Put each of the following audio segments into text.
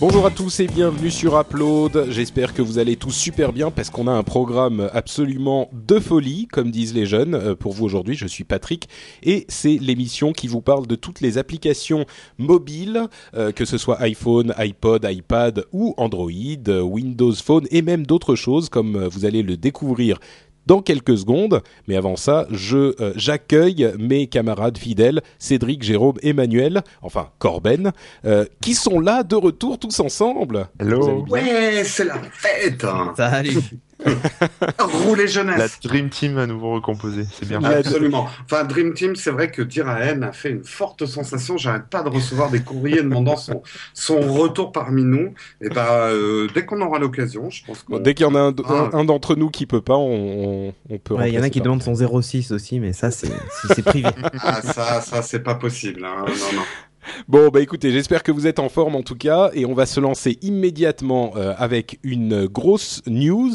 Bonjour à tous et bienvenue sur Upload. J'espère que vous allez tous super bien parce qu'on a un programme absolument de folie, comme disent les jeunes. Euh, pour vous aujourd'hui, je suis Patrick et c'est l'émission qui vous parle de toutes les applications mobiles, euh, que ce soit iPhone, iPod, iPad ou Android, Windows Phone et même d'autres choses comme euh, vous allez le découvrir dans quelques secondes. Mais avant ça, je euh, j'accueille mes camarades fidèles, Cédric, Jérôme, Emmanuel, enfin Corben, euh, qui sont là de retour tous ensemble. Hello. Ouais, c'est la fête. Salut. Rouler jeunesse. La Dream Team à nouveau recomposée, c'est bien. Absolument. Enfin, Dream Team, c'est vrai que Diraen a fait une forte sensation. J'arrête pas de recevoir des courriers demandant son, son retour parmi nous. Et bah, euh, dès qu'on aura l'occasion, je pense que. Bon, dès qu'il y en a un, Ah. un- un d'entre nous qui peut pas, on, on, on peut. Ouais, il y en a qui demandent son 06 aussi, mais ça, c'est privé. Ah, ça, ça, c'est pas possible. Hein. Non, non. Bon, bah écoutez, j'espère que vous êtes en forme en tout cas, et on va se lancer immédiatement euh, avec une grosse news,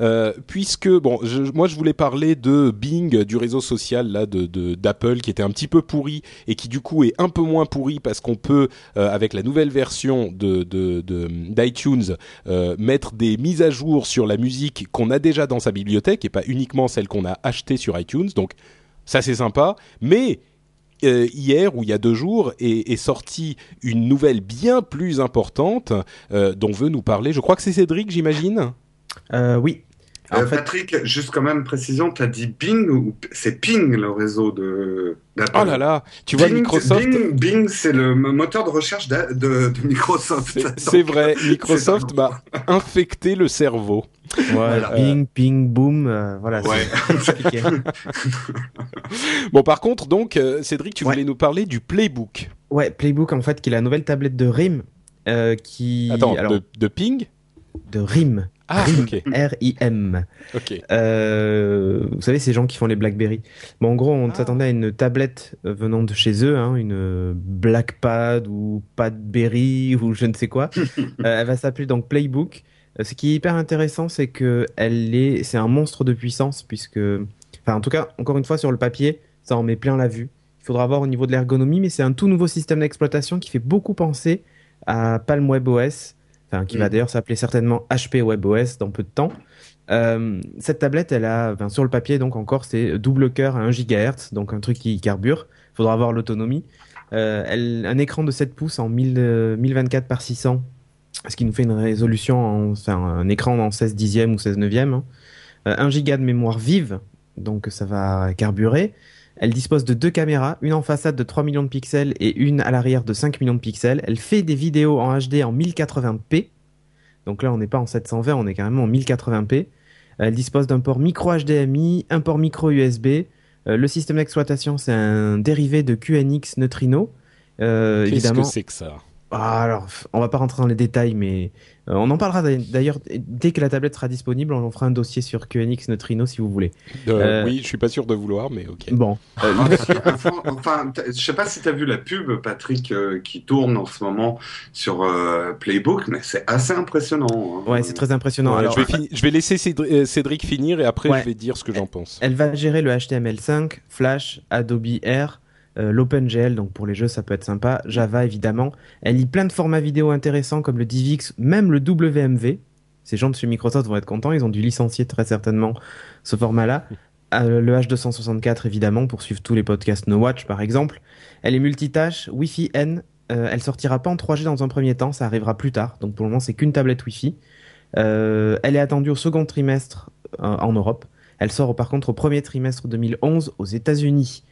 euh, puisque bon, je, moi je voulais parler de Bing, du réseau social là de de- d'Apple, qui était un petit peu pourri et qui du coup est un peu moins pourri parce qu'on peut euh, avec la nouvelle version de de de- d'iTunes euh, mettre des mises à jour sur la musique qu'on a déjà dans sa bibliothèque et pas uniquement celle qu'on a achetée sur iTunes. Donc ça c'est sympa, mais euh, hier ou il y a deux jours est, sortie une nouvelle bien plus importante euh, dont veut nous parler. Je crois que c'est Cédric, j'imagine? Euh, oui. Euh, fait, Patrick, juste quand même précision, t'as dit Bing ou c'est Ping le réseau de d'Apple? Oh là là, tu vois Bing, Microsoft. Bing, Bing, c'est le moteur de recherche de, de Microsoft. C'est- vrai, Microsoft m'a infecté le cerveau. voilà, Euh, ping, ping, boom, euh, voilà. c'est- Ouais. compliqué. Bon, par contre, donc, euh, Cédric, tu Ouais. voulais nous parler du Playbook. ouais, Playbook, en fait, qui est la nouvelle tablette de RIM, euh, qui... Attends, alors, de, de Ping? De RIM. Ah, RIM. ok, R-I-M. ok. Euh, vous savez, ces gens qui font les BlackBerry. Bon, en gros, on Ah. s'attendait à une tablette venant de chez eux, hein, une Blackpad ou Padberry ou je ne sais quoi. Euh, elle va s'appeler donc Playbook. Euh, Ce qui est hyper intéressant, c'est que elle est, c'est un monstre de puissance puisque, enfin, en tout cas, encore une fois, sur le papier, ça en met plein la vue. Il faudra voir au niveau de l'ergonomie, mais c'est un tout nouveau système d'exploitation qui fait beaucoup penser à Palm WebOS, enfin, qui va Mm. d'ailleurs s'appeler certainement HP WebOS dans peu de temps. Euh, cette tablette, elle a, sur le papier, donc encore, c'est double cœur à 1 GHz, donc un truc qui carbure. Faudra voir l'autonomie. Euh, elle, un écran de 7 pouces en 1000, euh, 1024 par 600, ce qui nous fait une résolution, en, enfin, un écran en 16 dixièmes ou 16 neuvièmes. hein. Euh, 1 giga de mémoire vive, donc ça va carburer. Elle dispose de deux caméras, une en façade de 3 millions de pixels et une à l'arrière de 5 millions de pixels. Elle fait des vidéos en HD en 1080p. Donc là, on n'est pas en 720, on est carrément en 1080p. Elle dispose d'un port micro HDMI, un port micro USB. Euh, le système d'exploitation, c'est un dérivé de QNX Neutrino. Euh, Qu'est-ce évidemment. que c'est que ça? Ah, alors, on va pas rentrer dans les détails, mais euh, on en parlera d'a- d'ailleurs dès que la tablette sera disponible. On en fera un dossier sur QNX Neutrino si vous voulez. Euh, Euh, Oui, je suis pas sûr de vouloir, mais ok. Bon, euh, enfin, je sais pas si tu as vu la pub, Patrick, euh, qui tourne en ce moment sur euh, Playbook, mais c'est assez impressionnant. hein. ouais, c'est très impressionnant. Ouais, Alors, je, vais fini- je vais laisser Cédri- Cédric finir et après Ouais. je vais dire ce que j'en pense. Elle va gérer le HTML5, Flash, Adobe Air, euh, l'OpenGL, donc pour les jeux ça peut être sympa, Java évidemment. Elle lit plein de formats vidéo intéressants comme le DivX, même le WMV. Ces gens de chez Microsoft vont être contents, ils ont dû licencier très certainement ce format-là. Euh, le H264 évidemment pour suivre tous les podcasts No Watch par exemple. Elle est multitâche, Wi-Fi N. Euh, elle sortira pas en 3G dans un premier temps, ça arrivera plus tard. Donc pour le moment c'est qu'une tablette Wi-Fi. Elle est attendue au second trimestre en Europe. Elle sort par contre au premier trimestre 2011 aux États-Unis.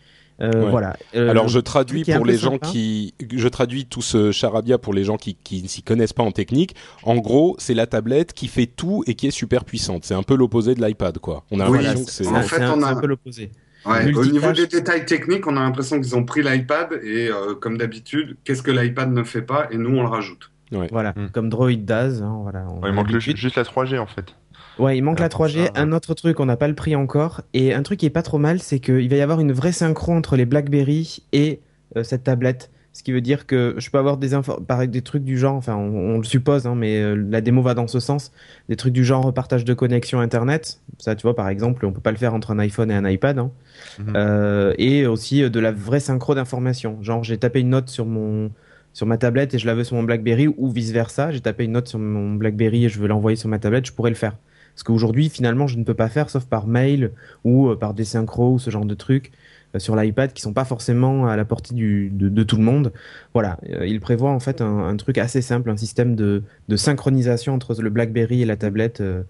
Euh, Ouais. Voilà. Euh, Alors je traduis pour les gens sympa- qui, je traduis tout ce charabia pour les gens qui, qui ne s'y connaissent pas en technique. En gros, c'est la tablette qui fait tout et qui est super puissante. C'est un peu l'opposé de l'iPad, quoi. On a Oui, l'impression que c'est. En fait, un, on a- un peu l'opposé. Ouais, au niveau des détails techniques, on a l'impression qu'ils ont pris l'iPad et, euh, comme d'habitude, qu'est-ce que l'iPad ne fait pas et nous on le rajoute. Voilà, Mm. comme Droid does. hein, voilà, on Ouais, a il manque le- juste la 3G en fait. Ouais, il manque la pour 3G. ça, Un autre truc, on n'a pas le prix encore. Et un truc qui est pas trop mal, c'est qu'il va y avoir une vraie synchro entre les BlackBerry et euh, cette tablette. Ce qui veut dire que je peux avoir des infos, des trucs du genre, enfin, on, on le suppose, hein, mais euh, la démo va dans ce sens. Des trucs du genre partage de connexion Internet. Ça, tu vois, par exemple, on peut pas le faire entre un iPhone et un iPad. hein. Mhm. Euh, et aussi de la vraie synchro d'informations. Genre, j'ai tapé une note sur mon sur ma tablette et je la veux sur mon BlackBerry ou vice versa. J'ai tapé une note sur mon BlackBerry et je veux l'envoyer sur ma tablette, je pourrais le faire. Parce qu'aujourd'hui, finalement, je ne peux pas faire sauf par mail ou euh, par des synchros ou ce genre de trucs euh, sur l'iPad qui sont pas forcément à la portée du, de, de tout le monde. Voilà, Euh, il prévoit en fait un, un truc assez simple, un système de, de synchronisation entre le BlackBerry et la tablette euh,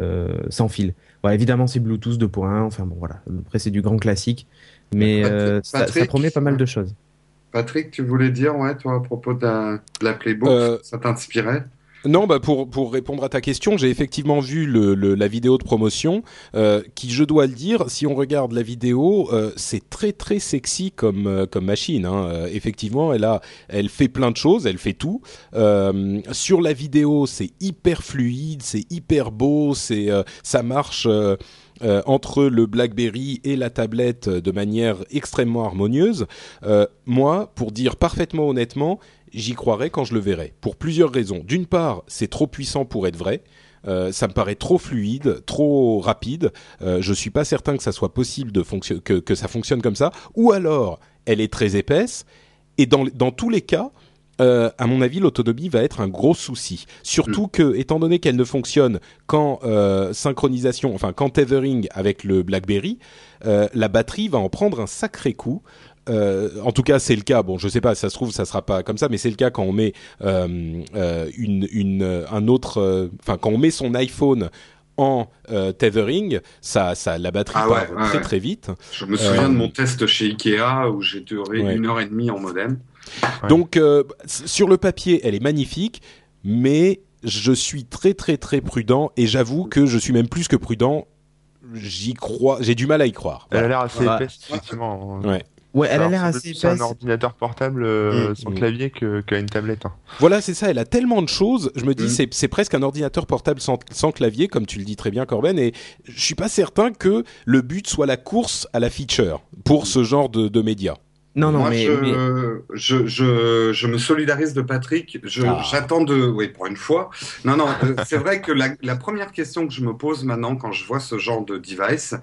euh, sans fil. Voilà, évidemment, c'est Bluetooth 2.1. Enfin bon, voilà. Après, c'est du grand classique, mais euh, ça, promet pas mal de choses. Patrick, tu voulais dire, ouais, toi, à propos de la, de la Playbook, Euh, ça t'inspirait? Non, bah pour pour répondre à ta question, j'ai effectivement vu le, le- la vidéo de promotion, euh, qui je dois le dire, si on regarde la vidéo, euh, c'est très très sexy comme euh, comme machine. Hein. Euh, effectivement, elle a, elle fait plein de choses, elle fait tout. Euh, sur la vidéo, c'est hyper fluide, c'est hyper beau, c'est euh, ça marche. Euh, entre le BlackBerry et la tablette de manière extrêmement harmonieuse. Euh, moi, pour dire parfaitement honnêtement, j'y croirai quand je le verrai. Pour plusieurs raisons. D'une part, c'est trop puissant pour être vrai. Euh, ça me paraît trop fluide, trop rapide. Je suis pas certain que ça soit possible de que, que ça fonctionne comme ça. Ou alors, elle est très épaisse. Et dans, dans tous les cas, euh, à mon avis, l'autonomie va être un gros souci. Surtout que, étant donné qu'elle ne fonctionne qu'en euh, synchronisation, enfin qu'en tethering avec le BlackBerry, euh, la batterie va en prendre un sacré coup. En tout cas, c'est le cas. Bon, je sais pas, ça se trouve, ça sera pas comme ça, mais c'est le cas quand on met une, une, un autre, enfin quand on met son iPhone en euh, tethering, ça, ça, la batterie Ah part ouais, ouais, très ouais. très vite. Je me souviens Euh, de mon test chez Ikea où j'ai duré une heure et demie en modem. Ouais. Donc euh, sur le papier, elle est magnifique, mais je suis très très très prudent et j'avoue que je suis même plus que prudent. J'y crois, j'ai du mal à y croire. Elle a Voilà. l'air assez épaisse, effectivement. Ouais. Ouais, elle a l'air assez épaisse. un ordinateur portable euh, Mm. sans Mm. clavier que- qu'à une tablette. hein. Voilà, c'est ça. Elle a tellement de choses. Je me dis, Mm. c'est c'est presque un ordinateur portable sans, sans clavier, comme tu le dis très bien, Corben. Et je suis pas certain que le but soit la course à la feature pour ce genre de, de médias. Non, non, Moi, mais, je, mais- je, je, je me solidarise de Patrick. Je, Ah. J'attends de, oui, pour une fois. Non, non, euh, c'est vrai que la, la première question que je me pose maintenant quand je vois ce genre de device,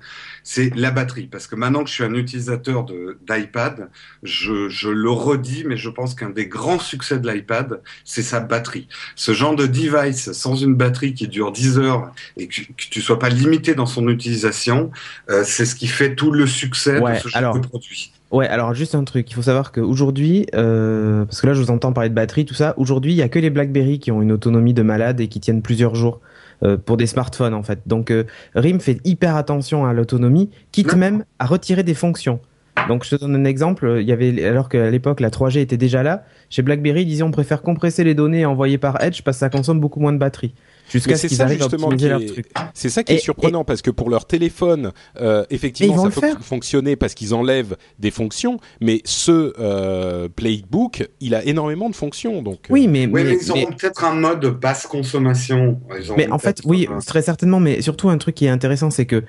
c'est la batterie. Parce que maintenant que je suis un utilisateur de d'iPad, je, je le redis, mais je pense qu'un des grands succès de l'iPad, c'est sa batterie. Ce genre de device sans une batterie qui dure 10 heures et que, que tu sois pas limité dans son utilisation, euh, c'est ce qui fait tout le succès Ouais, de ce genre alors, de produit. Ouais, alors juste un truc, il faut savoir qu'aujourd'hui, euh, parce que là je vous entends parler de batterie, tout ça, aujourd'hui il y a que les BlackBerry qui ont une autonomie de malade et qui tiennent plusieurs jours euh, pour des smartphones en fait. Donc euh, RIM fait hyper attention à l'autonomie, quitte même à retirer des fonctions. Donc je te donne un exemple, il y avait alors qu'à l'époque la 3G était déjà là, chez BlackBerry ils disaient on préfère compresser les données et envoyer par Edge parce que ça consomme beaucoup moins de batterie. Jusqu'à Mais ce c'est qu'ils ça, arrivent à justement, optimiser qui leur est- truc. C'est ça qui est Et- surprenant parce que pour leur téléphone, euh, effectivement, ils ça peut fonctionner parce qu'ils enlèvent des fonctions, mais ce euh, Playbook, il a énormément de fonctions. Donc, euh, Oui, mais, Oui, mais, mais- ils auront peut-être un mode basse consommation. Ils Mais en fait, oui, très certainement, mais surtout un truc qui est intéressant, c'est que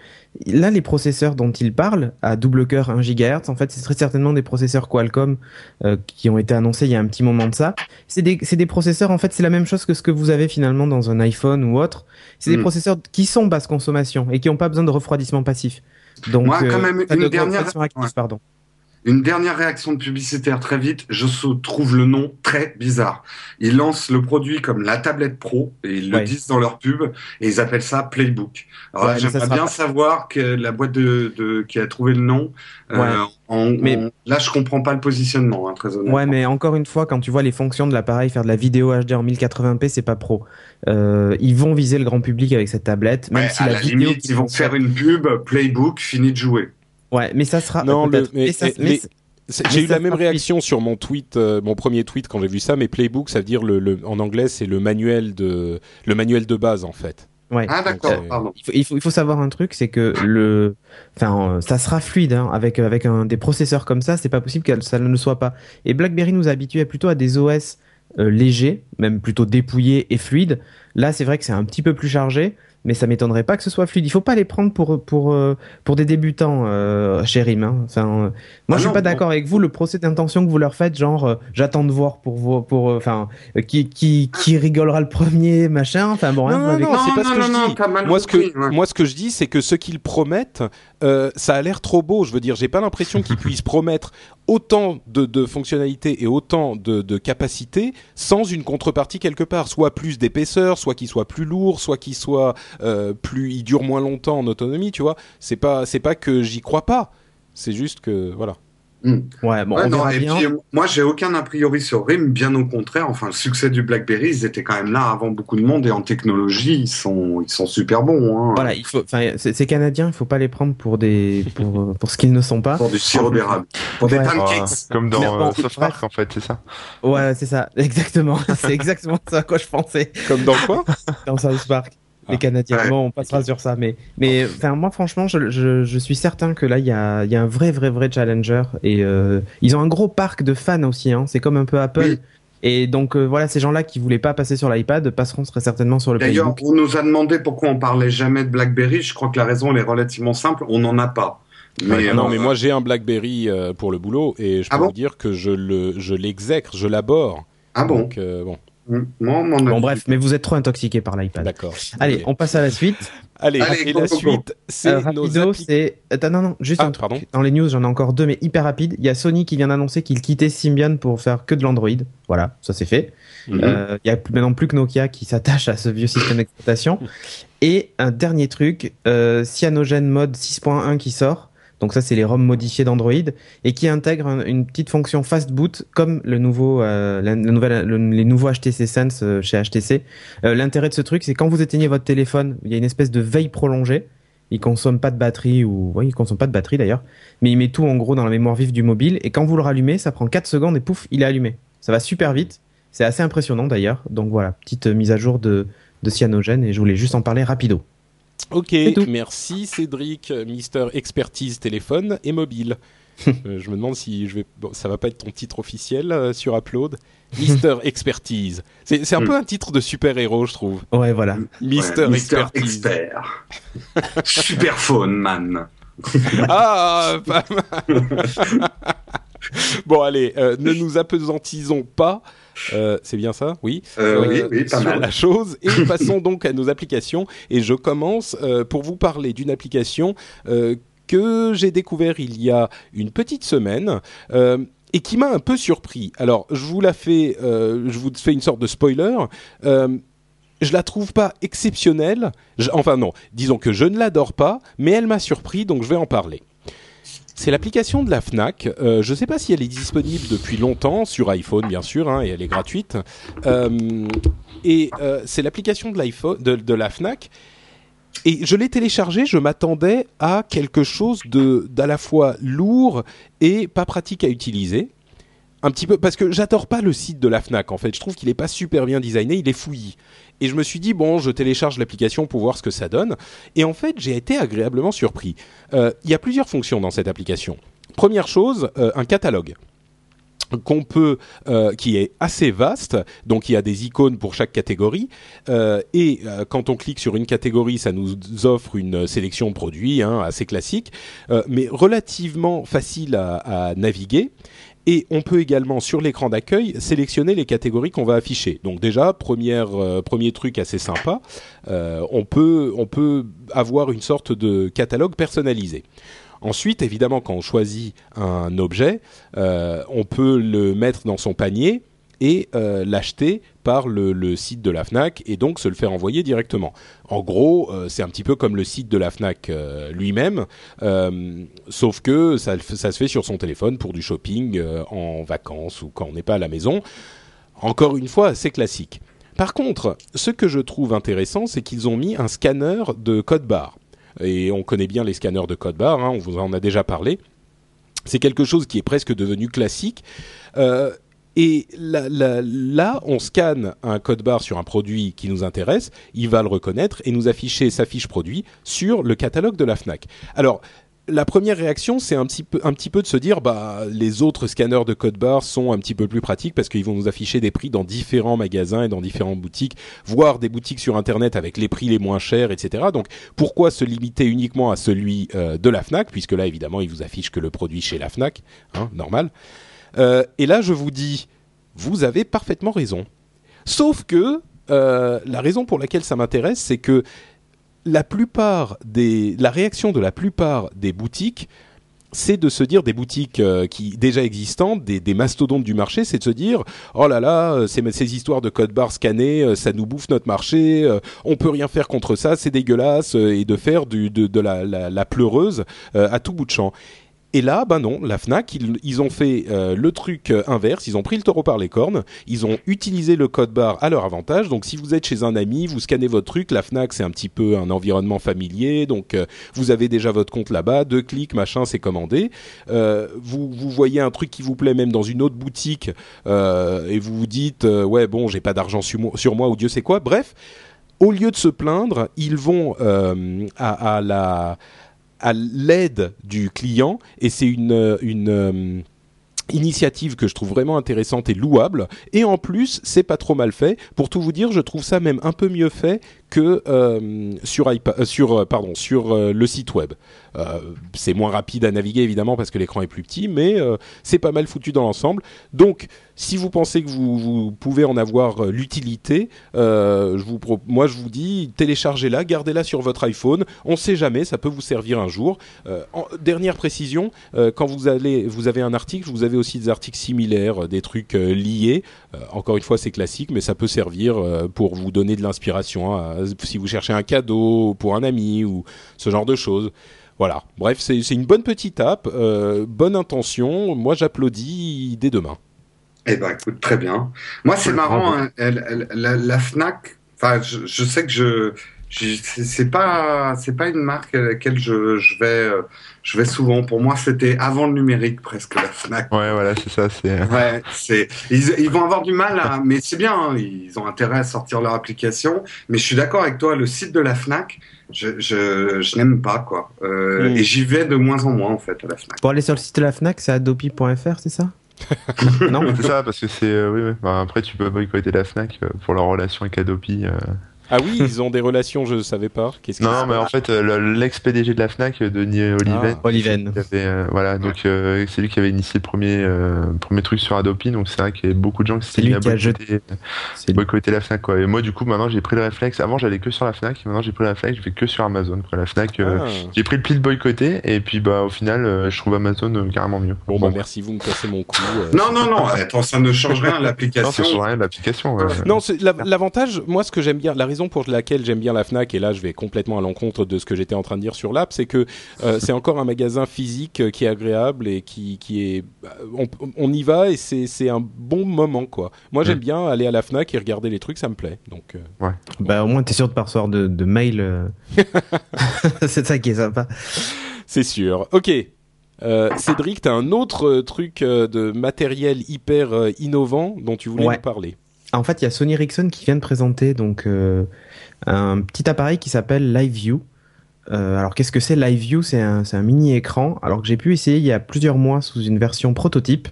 là, les processeurs dont il parle, à double cœur 1 GHz, en fait, c'est très certainement des processeurs Qualcomm euh, qui ont été annoncés il y a un petit moment de ça. C'est des, c'est des processeurs, en fait, c'est la même chose que ce que vous avez finalement dans un iPhone ou autre. C'est des Mm. processeurs qui sont basse consommation et qui n'ont pas besoin de refroidissement passif. Donc, Moi, quand euh, même, une de dernière- refroidissement actif, ouais. pardon. Une dernière réaction de publicitaire très vite. Je trouve le nom très bizarre. Ils lancent le produit comme la tablette pro et ils Ouais. le disent dans leur pub et ils appellent ça Playbook. Alors Ouais, j'aimerais bien pas- savoir que la boîte de, de- qui a trouvé le nom. euh, Mais- là, je comprends pas le positionnement, hein, très honnêtement. Ouais, mais encore une fois, quand tu vois les fonctions de l'appareil, faire de la vidéo HD en 1080p, c'est pas pro. Euh, ils vont viser le grand public avec cette tablette, même si à la, la vidéo limite, ils vont faire une pub Playbook, fini de jouer. Ouais, mais ça sera. Non, le- mais- ça- mais- J'ai eu la même réaction sur mon tweet, euh, mon premier tweet quand j'ai vu ça. Mais playbook, ça veut dire le, le- en anglais, c'est le manuel de le manuel de base en fait. ouais. Ah d'accord, pardon. Il faut, il faut, il faut savoir un truc, c'est que le, enfin, euh, ça sera fluide hein, avec avec un des processeurs comme ça. C'est pas possible que ça ne le soit pas. Et BlackBerry nous a habitués plutôt à des OS euh, légers, même plutôt dépouillés et fluides. Là, c'est vrai que c'est un petit peu plus chargé, mais ça m'étonnerait pas que ce soit fluide. Il faut pas les prendre pour pour euh, pour des débutants, euh. Hein. Enfin, euh, moi, Ah je suis non, pas d'accord avec vous. Le procès d'intention que vous leur faites, genre, euh, j'attends de voir pour vous, pour, enfin, euh, qui qui qui rigolera le premier, machin. Enfin bon, Non, hein, non, c'est pas non, ce que non, je non, dis. Moi, ce que moi, ce que je dis, c'est que ce qu'ils promettent, euh, ça a l'air trop beau. Je veux dire, j'ai pas l'impression qu'ils puissent promettre autant de, fonctionnalités et autant de, de capacités sans une contrepartie quelque part, soit plus d'épaisseur, soit qu'il soit plus lourd, soit qu'il soit euh, plus, il dure moins longtemps en autonomie. Tu vois, c'est pas, c'est pas que j'y crois pas. C'est juste que voilà. Ouais, bon, Ouais, on non, verra et bien. puis, euh, moi, j'ai aucun a priori sur RIM, bien au contraire. Enfin, le succès du BlackBerry, ils étaient quand même là avant beaucoup de monde et en technologie, ils sont, ils sont super bons. Hein, Voilà, il faut, enfin, c'est c'est canadien, il faut pas les prendre pour des, pour, pour ce qu'ils ne sont pas. Pour du sirop d'érable. Pour des Ouais. Ah, pancakes. comme dans bon, euh, South Park, en fait, c'est ça. Ouais, c'est ça, exactement. c'est exactement ça à quoi je pensais Comme dans quoi? Dans South Park. Les. Canadiens. Ouais. Bon, on passera sur ça, mais, mais, enfin, moi, franchement, je, je, je suis certain que là, il y a, il y a un vrai, vrai, vrai challenger et euh, ils ont un gros parc de fans aussi. Hein. C'est comme un peu Apple. Oui. Et donc euh, voilà, ces gens-là qui voulaient pas passer sur l'iPad passeront très certainement sur le D'ailleurs, on nous a demandé pourquoi on parlait jamais de BlackBerry. Je crois que la raison elle est relativement simple. On n'en a pas. Mais, Non, euh, mais moi j'ai un BlackBerry euh, pour le boulot et je peux Ah bon? vous dire que je le, je l'exècre, je l'abore. Ah bon? Donc euh, bon, Mm. Bon, bref, mais vous êtes trop intoxiqué par l'iPad. d'accord. Allez, on passe à la suite. Allez, Allez, et go, la go, suite, c'est Euh, nos rapido, appli- c'est. Attends, non, non, juste Ah, un truc. pardon. Dans les news, j'en ai encore deux, mais hyper rapide. Il y a Sony qui vient d'annoncer qu'il quittait Symbian pour faire que de l'Android. Voilà, ça c'est fait. Mhm. Euh, Il y a plus- maintenant plus que Nokia qui s'attache à ce vieux système d'exploitation. Et un dernier truc, euh, Cyanogen Mode 6.1 qui sort. Donc ça, c'est les ROM modifiés d'Android et qui intègre un- une petite fonction fast boot comme le nouveau, euh, les nouveaux HTC Sense euh, chez HTC. Euh, L'intérêt de ce truc, c'est quand vous éteignez votre téléphone, il y a une espèce de veille prolongée. Il consomme pas de batterie ou, oui, il consomme pas de batterie d'ailleurs, mais il met tout en gros dans la mémoire vive du mobile et quand vous le rallumez, ça prend 4 secondes et pouf, il est allumé. Ça va super vite. C'est assez impressionnant d'ailleurs. Donc voilà, petite mise à jour de, de Cyanogen et je voulais juste en parler rapido. Ok, merci Cédric, euh, Mister Expertise téléphone et mobile. Euh, je me demande si je vais. Bon, ça va pas être ton titre officiel euh, sur Upload. Mister Expertise. C'est un Hmm. peu un titre de super héros, je trouve. Ouais, voilà. Mister Ouais, Mister Expertise. Expert. Superphone man. Ah, pas mal. bon, allez, euh, ne nous apesantisons pas. Euh, c'est bien ça, oui. Euh, oui, Euh, oui, pas sur mal. la chose et passons donc à nos applications et je commence euh, pour vous parler d'une application que j'ai découvert il y a une petite semaine et qui m'a un peu surpris. Alors je vous la fais, euh, je vous fais une sorte de spoiler. Euh, je la trouve pas exceptionnelle. Je- enfin non, disons que je ne l'adore pas, mais elle m'a surpris, donc je vais en parler. C'est l'application de la Fnac. Euh, je ne sais pas si elle est disponible depuis longtemps sur iPhone, bien sûr, hein, et elle est gratuite. Euh, et euh, c'est l'application de de, de la Fnac. Et je l'ai téléchargée. Je m'attendais à quelque chose d'à la fois lourd et pas pratique à utiliser. Un petit peu parce que j'adore pas le site de la Fnac. En fait, je trouve qu'il est pas super bien designé. Il est fouillis. Et je me suis dit bon, je télécharge l'application pour voir ce que ça donne. Et en fait, j'ai été agréablement surpris. Euh, Il y a plusieurs fonctions dans cette application. Première chose, euh, un catalogue qu'on peut, euh, qui est assez vaste, donc il y a des icônes pour chaque catégorie, et quand on clique sur une catégorie, ça nous offre une sélection de produits hein, assez classique, mais relativement facile à naviguer. Et on peut également sur l'écran d'accueil sélectionner les catégories qu'on va afficher. Donc déjà euh, premier truc assez sympa, euh, on peut on peut avoir une sorte de catalogue personnalisé. Ensuite, évidemment, quand on choisit un objet, euh, on peut le mettre dans son panier et euh, l'acheter par le, site de la Fnac et donc se le faire envoyer directement. En gros, euh, c'est un petit peu comme le site de la Fnac euh, lui-même, sauf que ça, se fait sur son téléphone pour du shopping en vacances ou quand on n'est pas à la maison. Encore une fois, c'est classique. Par contre, ce que je trouve intéressant, c'est qu'ils ont mis un scanner de code barre. et on connaît bien les scanners de code barre, hein, on vous en a déjà parlé. C'est quelque chose qui est presque devenu classique. Et là, on scanne un code barre sur un produit qui nous intéresse, il va le reconnaître et nous afficher sa fiche produit sur le catalogue de la Fnac. Alors, la première réaction, c'est un petit peu, de se dire, bah, les autres scanners de code barre sont un petit peu plus pratiques parce qu'ils vont nous afficher des prix dans différents magasins et dans différentes boutiques, voire des boutiques sur Internet avec les prix les moins chers, etc. Donc, pourquoi se limiter uniquement à celui euh, de la Fnac, puisque là, évidemment, il vous affiche que le produit chez la Fnac, hein, normal. Euh, et là, je vous dis, vous avez parfaitement raison. Sauf que euh, la raison pour laquelle ça m'intéresse, c'est que la plupart des, la réaction de la plupart des boutiques, c'est de se dire des boutiques euh, qui déjà existantes, des, mastodontes du marché, c'est de se dire oh là là, ces, histoires de code barre scannés, ça nous bouffe notre marché, euh, on peut rien faire contre ça, c'est dégueulasse, et de faire de, la, pleureuse à tout bout de champ. Et là, ben non, la Fnac, ils, ont fait euh, le truc euh, inverse. Ils ont pris le taureau par les cornes. Ils ont utilisé le code barre à leur avantage. Donc, si vous êtes chez un ami, vous scannez votre truc. La Fnac, c'est un petit peu un environnement familier. Donc, euh, vous avez déjà votre compte là-bas. Deux clics, machin, c'est commandé. vous, voyez un truc qui vous plaît même dans une autre boutique et vous vous dites, ouais, bon, j'ai pas d'argent sur, moi ou Dieu sait quoi. Bref, au lieu de se plaindre, ils vont à la à l'aide du client et c'est une, une euh, initiative que je trouve vraiment intéressante et louable. Et en plus c'est pas trop mal fait. Pour tout vous dire je trouve ça même un peu mieux fait que euh, sur iPad, euh, sur pardon sur euh, le site web. c'est moins rapide à naviguer évidemment parce que l'écran est plus petit, mais c'est pas mal foutu dans l'ensemble. Donc si vous pensez que vous, pouvez en avoir l'utilité, je moi je vous dis téléchargez-la, gardez-la sur votre iPhone. On sait jamais, ça peut vous servir un jour. Dernière précision, quand vous allez vous avez un article, vous avez aussi des articles similaires, des trucs liés. encore une fois c'est classique, mais ça peut servir pour vous donner de l'inspiration. Hein, si vous cherchez un cadeau pour un ami ou ce genre de choses. Voilà. Bref, c'est une bonne petite app, euh, bonne intention. Moi, j'applaudis dès demain. Eh ben, écoute, très bien. Moi, c'est marrant. Hein, elle, elle, la, la, Fnac. Enfin, je, je, sais que je, c'est pas, c'est pas une marque à laquelle je, je vais, je vais souvent. Pour moi, c'était avant le numérique presque la Fnac. Ouais, voilà, c'est ça. C'est. Ouais, c'est. Ils, ils, vont avoir du mal, à, mais c'est bien. Hein, ils ont intérêt à sortir leur application. Mais je suis d'accord avec toi. Le site de la Fnac, je, je, je n'aime pas quoi. Euh, mmh. Et j'y vais de moins en moins en fait à la Fnac. Pour aller sur le site de la Fnac, c'est adopi.fr, c'est ça? Non, c'est ça parce que c'est. Euh, oui, oui. Bah, après, tu peux boycotter la Fnac pour leur relation avec Adopi. Ah oui, ils ont des relations, je ne savais pas. Non, mais en fait, euh, l'ex-PDG de la FNAC, euh, Denis Oliven, ah, Oliven. Avait, euh, voilà, donc euh, c'est lui qui avait initié le premier, euh, premier truc sur Adopi, donc c'est vrai qu'il y avait beaucoup de gens qui s'étaient mis à boycotter, boycotter la FNAC. Quoi. Et moi, du coup, maintenant, j'ai pris le réflexe. Avant, j'allais que sur la FNAC, maintenant, j'ai pris le réflexe, je fais que sur Amazon. Quoi. La FNAC, ah. j'ai pris le pli de boycotter, et puis bah, au final, je trouve Amazon carrément mieux. Bon, bon, bah merci, vous me cassez mon cou. non, non, non, attends, ça ne change rien l'application. Non, ça change rien l'application. non, l'avantage, moi, ce que j'aime bien, la raison pour laquelle j'aime bien la Fnac et là je vais complètement à l'encontre de ce que j'étais en train de dire sur l'app, c'est que euh, c'est encore un magasin physique qui est agréable et qui, qui est on, on y va et c'est c'est un bon moment quoi. Moi j'aime bien aller à la Fnac et regarder les trucs, ça me plaît. Donc euh, ouais. Bah au moins tu es sûr de pas recevoir de, de mail. Euh... c'est ça qui est sympa. C'est sûr. OK. Euh, Cédric, tu as un autre truc de matériel hyper innovant dont tu voulais ouais. nous parler. En fait, il y a Sony Ericsson qui vient de présenter donc euh, un petit appareil qui s'appelle LiveView. Euh, alors qu'est-ce que c'est? LiveView C'est un, un mini écran. Alors que j'ai pu essayer il y a plusieurs mois sous une version prototype.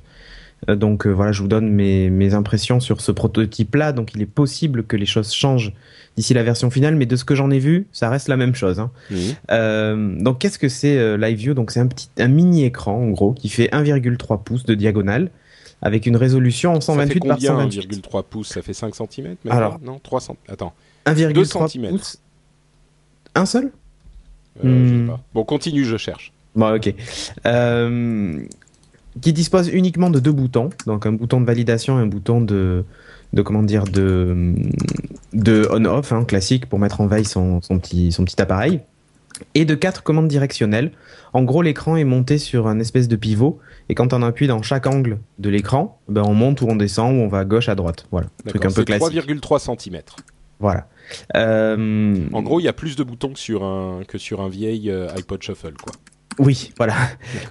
Euh, donc euh, voilà, je vous donne mes, mes impressions sur ce prototype-là. Donc il est possible que les choses changent d'ici la version finale, mais de ce que j'en ai vu, ça reste la même chose. Hein. Mmh. Donc qu'est-ce que c'est euh, LiveView? Donc c'est un petit, un mini écran en gros qui fait 1,3 pouces de diagonale avec une résolution en 128 par 128. 1,3 pouces, ça fait 5 cm Alors, non, 3 cm. Attends. 1,3 pouces. Un seul? Euh, hmm. pas. Bon, continue, je cherche. Bon, ok. Euh, qui dispose uniquement de deux boutons, donc un bouton de validation et un bouton de, de comment dire, de, de on/off hein, classique pour mettre en veille son, son, petit, son petit appareil, et de quatre commandes directionnelles. En gros, l'écran est monté sur un espèce de pivot, et quand on appuie dans chaque angle de l'écran, ben on monte ou on descend ou on va à gauche à droite. Voilà, truc un peu classique. 3,3 cm. Voilà. En gros, il y a plus de boutons que sur un que sur un vieil iPod Shuffle, quoi. Oui, voilà.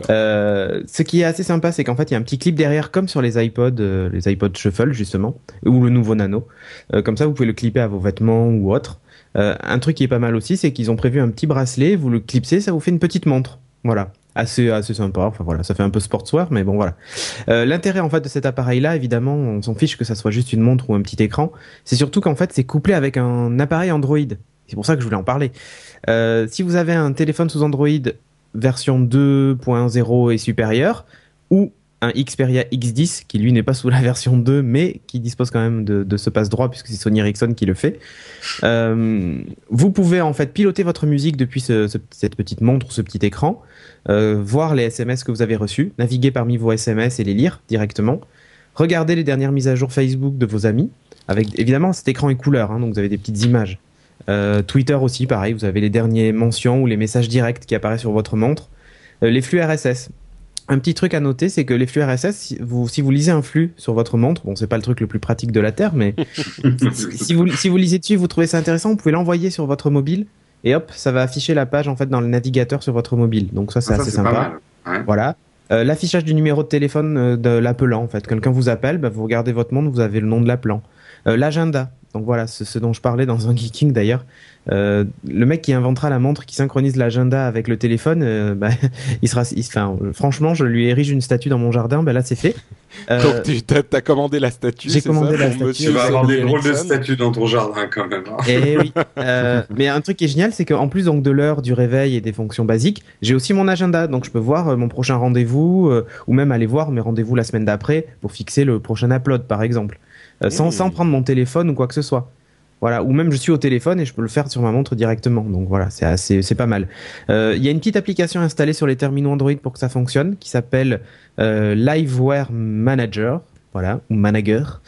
Euh, ce qui est assez sympa, c'est qu'en fait, il y a un petit clip derrière, comme sur les iPods, euh, les iPods Shuffle justement, ou le nouveau Nano. Euh, comme ça, vous pouvez le clipper à vos vêtements ou autre. Un truc qui est pas mal aussi, c'est qu'ils ont prévu un petit bracelet. Vous le clipsez, ça vous fait une petite montre. Voilà, assez assez sympa. Enfin voilà, ça fait un peu sportswear, mais bon voilà. L'intérêt en fait de cet appareil-là, évidemment, on s'en fiche que ça soit juste une montre ou un petit écran. C'est surtout qu'en fait, c'est couplé avec un appareil Android. C'est pour ça que je voulais en parler. si vous avez un téléphone sous Android version 2.0 et supérieure, ou un Xperia X10 qui lui n'est pas sous la version 2 mais qui dispose quand même de, ce passe droit puisque c'est Sony Ericsson qui le fait. Euh, vous pouvez en fait piloter votre musique depuis cette petite montre ou ce petit écran, euh, voir les SMS que vous avez reçus, naviguer parmi vos SMS et les lire directement, regarder les dernières mises à jour Facebook de vos amis. Avec évidemment cet écran est couleur, hein, donc vous avez des petites images. Euh, Twitter aussi, pareil, vous avez les derniers mentions ou les messages directs qui apparaissent sur votre montre. Les flux RSS. Un petit truc à noter, c'est que les flux RSS, si vous, si vous lisez un flux sur votre montre, bon, c'est pas le truc le plus pratique de la Terre, mais si, vous, si vous lisez dessus, vous trouvez ça intéressant, vous pouvez l'envoyer sur votre mobile et hop, ça va afficher la page en fait dans le navigateur sur votre mobile. Donc ça, c'est ah, assez sympa. Voilà. Euh, l'affichage du numéro de téléphone de l'appelant, en fait. Quelqu'un vous appelle, bah, vous regardez votre montre, vous avez le nom de l'appelant. L'agenda. Donc voilà, ce, ce, dont je parlais dans un geeking d'ailleurs. Euh, le mec qui inventera la montre qui synchronise l'agenda avec le téléphone, euh, bah, il sera, enfin, franchement, je lui érige une statue dans mon jardin. Ben là, c'est fait. Euh, Donc tu as, commandé la statue. J'ai commandé la statue. Tu vas avoir des drôles de statues dans ton jardin quand même. Hein. Et eh oui. Euh, mais un truc qui est génial, c'est qu'en plus donc de l'heure, du réveil et des fonctions basiques, j'ai aussi mon agenda. Donc je peux voir mon prochain rendez-vous ou même aller voir mes rendez-vous la semaine d'après pour fixer le prochain upload, par exemple. Euh, sans, sans prendre mon téléphone ou quoi que ce soit. Voilà, ou même je suis au téléphone et je peux le faire sur ma montre directement. Donc voilà, c'est assez, c'est pas mal. Euh, il y a une petite application installée sur les terminaux Android pour que ça fonctionne, qui s'appelle euh, Liveware Manager voilà, ou Manager.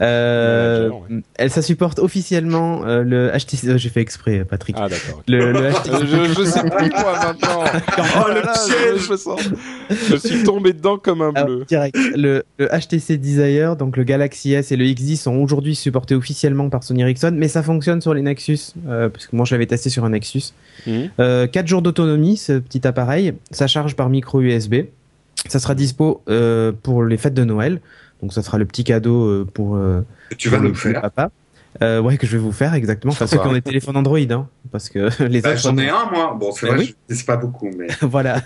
Euh, Elle, ça supporte officiellement euh, le HTC. Euh, j'ai fait exprès, Patrick. Ah d'accord. Le, le HTC... je, je sais plus moi maintenant. oh le piège. Je, je, suis tombé dedans comme un bleu. direct. Le, le, HTC Desire, donc le Galaxy S et le X10 sont aujourd'hui supportés officiellement par Sony Ericsson, mais ça fonctionne sur les Nexus, euh, parce que moi je l'avais testé sur un Nexus. Mmh. 4 jours d'autonomie, ce petit appareil. Ça charge par micro USB. Ça sera dispo pour les fêtes de Noël. Donc ça sera le petit cadeau euh, pour. Euh, tu vas nous faire. Papa. Euh, ouais, que je vais vous faire exactement. Enfin, ceux qui ont des téléphones Android, hein, parce que les bah, J'en ai un moi. Bon, c'est bah vrai, c'est pas beaucoup, mais. voilà.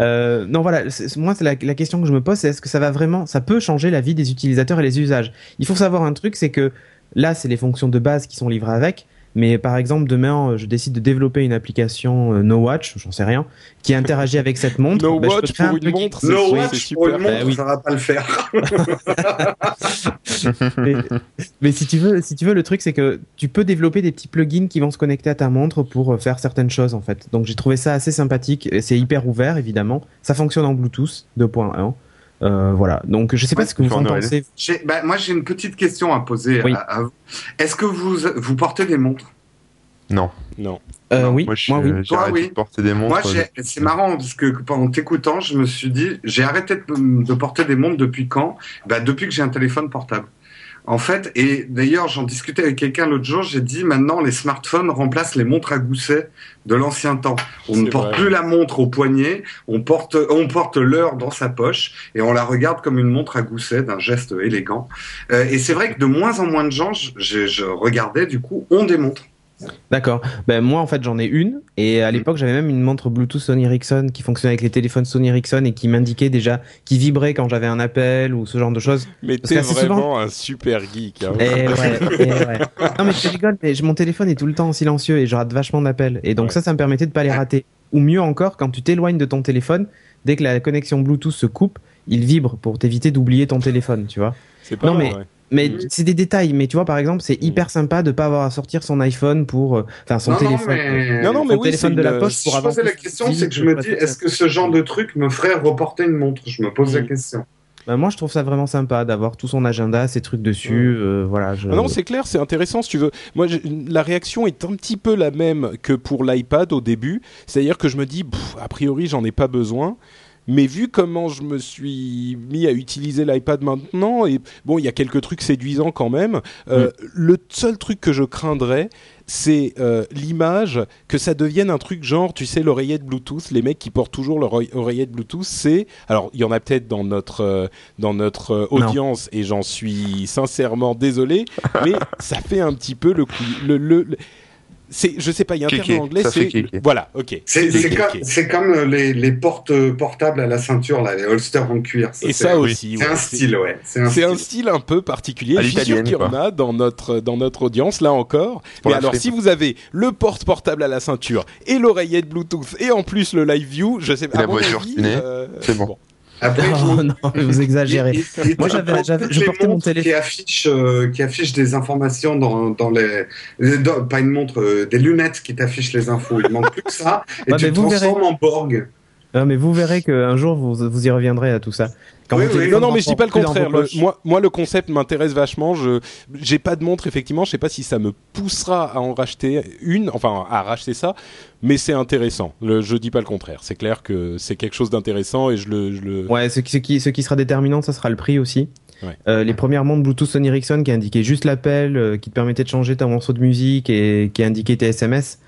Euh, non, voilà. Moi, c'est la, la, question que je me pose, c'est est-ce que ça va vraiment, ça peut changer la vie des utilisateurs et les usages? Il faut savoir un truc, c'est que là, c'est les fonctions de base qui sont livrées avec. Mais par exemple, demain, euh, je décide de développer une application euh, No Watch, j'en sais rien, qui interagit avec cette montre. No bah, Watch pour une montre, No Watch super. pour une montre, bah ça va pas le faire. mais, si tu veux, si tu veux, le truc c'est que tu peux développer des petits plugins qui vont se connecter à ta montre pour euh, faire certaines choses en fait. Donc j'ai trouvé ça assez sympathique. C'est hyper ouvert évidemment. Ça fonctionne en Bluetooth 2.1. Euh, voilà. Donc, je sais pas ce que vous en pensez. Bah, moi, j'ai une petite question à poser à, vous. Est-ce que vous, vous portez des montres? Non. Non. Euh, oui. Moi, j'ai arrêté de porter des montres. Moi, c'est marrant parce que pendant t'écoutant, je me suis dit, j'ai arrêté de, de, porter des montres depuis quand? Bah, Depuis que j'ai un téléphone portable. En fait, et d'ailleurs, j'en discutais avec quelqu'un l'autre jour, j'ai dit maintenant les smartphones remplacent les montres à gousset de l'ancien temps. On ne porte plus la montre au poignet, on porte, on porte l'heure dans sa poche et on la regarde comme une montre à gousset d'un geste élégant. Euh, et c'est vrai que de moins en moins de gens, je, je regardais du coup, ont des montres. D'accord. Ben moi en fait j'en ai une et à mm. l'époque j'avais même une montre Bluetooth Sony Ericsson qui fonctionnait avec les téléphones Sony Ericsson et qui m'indiquait déjà qui vibrait quand j'avais un appel ou ce genre de choses. Mais t'es vraiment un super geek. Hein. Et eh ouais, et eh ouais. Non mais je rigole mais mon téléphone est tout le temps silencieux et je rate vachement d'appels et donc ça ça me permettait de pas les rater. Ou mieux encore quand tu t'éloignes de ton téléphone dès que la connexion Bluetooth se coupe il vibre pour t'éviter d'oublier ton téléphone tu vois. C'est pas non, mais mais mm. c'est des détails. Mais tu vois, par exemple, c'est mm. hyper sympa de pas avoir à sortir son iPhone pour, euh, enfin, son téléphone. Non, non, mais oui, téléphone de la poche pour avoir. Je posais la question, c'est que je me dis, est-ce que ce genre de truc me ferait reporter une montre? Je me pose la mm. question. Bah, moi, je trouve ça vraiment sympa d'avoir tout son agenda, ses trucs dessus. Euh, voilà. Je... Ah non, c'est clair, c'est intéressant si tu veux. Moi, la réaction est un petit peu la même que pour l'iPad au début. C'est-à-dire que je me dis, a priori, j'en ai pas besoin. Mais vu comment je me suis mis à utiliser l'iPad maintenant, et bon, il y a quelques trucs séduisants quand même. Euh, le seul truc que je craindrais, c'est euh, l'image que ça devienne un truc genre, tu sais, l'oreillette Bluetooth. Les mecs qui portent toujours leur oreillette Bluetooth, c'est alors il y en a peut-être dans notre euh, dans notre audience et j'en suis sincèrement désolé, mais ça fait un petit peu le, le, le c'est, je sais pas, il y a un terme en anglais, c'est, voilà, ok. C'est, comme, euh, les, les, portes euh, portables à la ceinture, là, les holsters en cuir. Ça, Et ça aussi. C'est un style, ouais. C'est un, un, style un peu particulier. Je suis sûr qu'il y en a dans notre, dans notre audience, là encore. Mais alors, si vous avez le porte portable à la ceinture et l'oreillette Bluetooth et en plus le live view, je sais pas. La voiture euh, c'est bon. Après, non, non, vous exagérez. Moi, j'avais, j'avais, je portais mon téléphone. Qui affiche, euh, qui affiche des informations dans, dans les, pas une montre, euh, des lunettes qui t'affichent les infos. Il manque plus que ça. Et tu te transformes en Borg. Non, mais vous verrez qu'un jour, vous, vous y reviendrez à tout ça. Non, non, mais je dis pas le contraire. moi, moi, le concept m'intéresse vachement. Je, j'ai pas de montre, effectivement. Je sais pas si ça me poussera à en racheter une, enfin, à racheter ça, mais c'est intéressant. Le, je dis pas le contraire. C'est clair que c'est quelque chose d'intéressant et je le, je le. Ouais, ce qui, ce qui, ce qui sera déterminant, ça sera le prix aussi. Euh, les premières montres Bluetooth Sony Ericsson qui indiquaient juste l'appel, euh, qui te permettait de changer ta morceau de musique et qui indiquait tes SMS,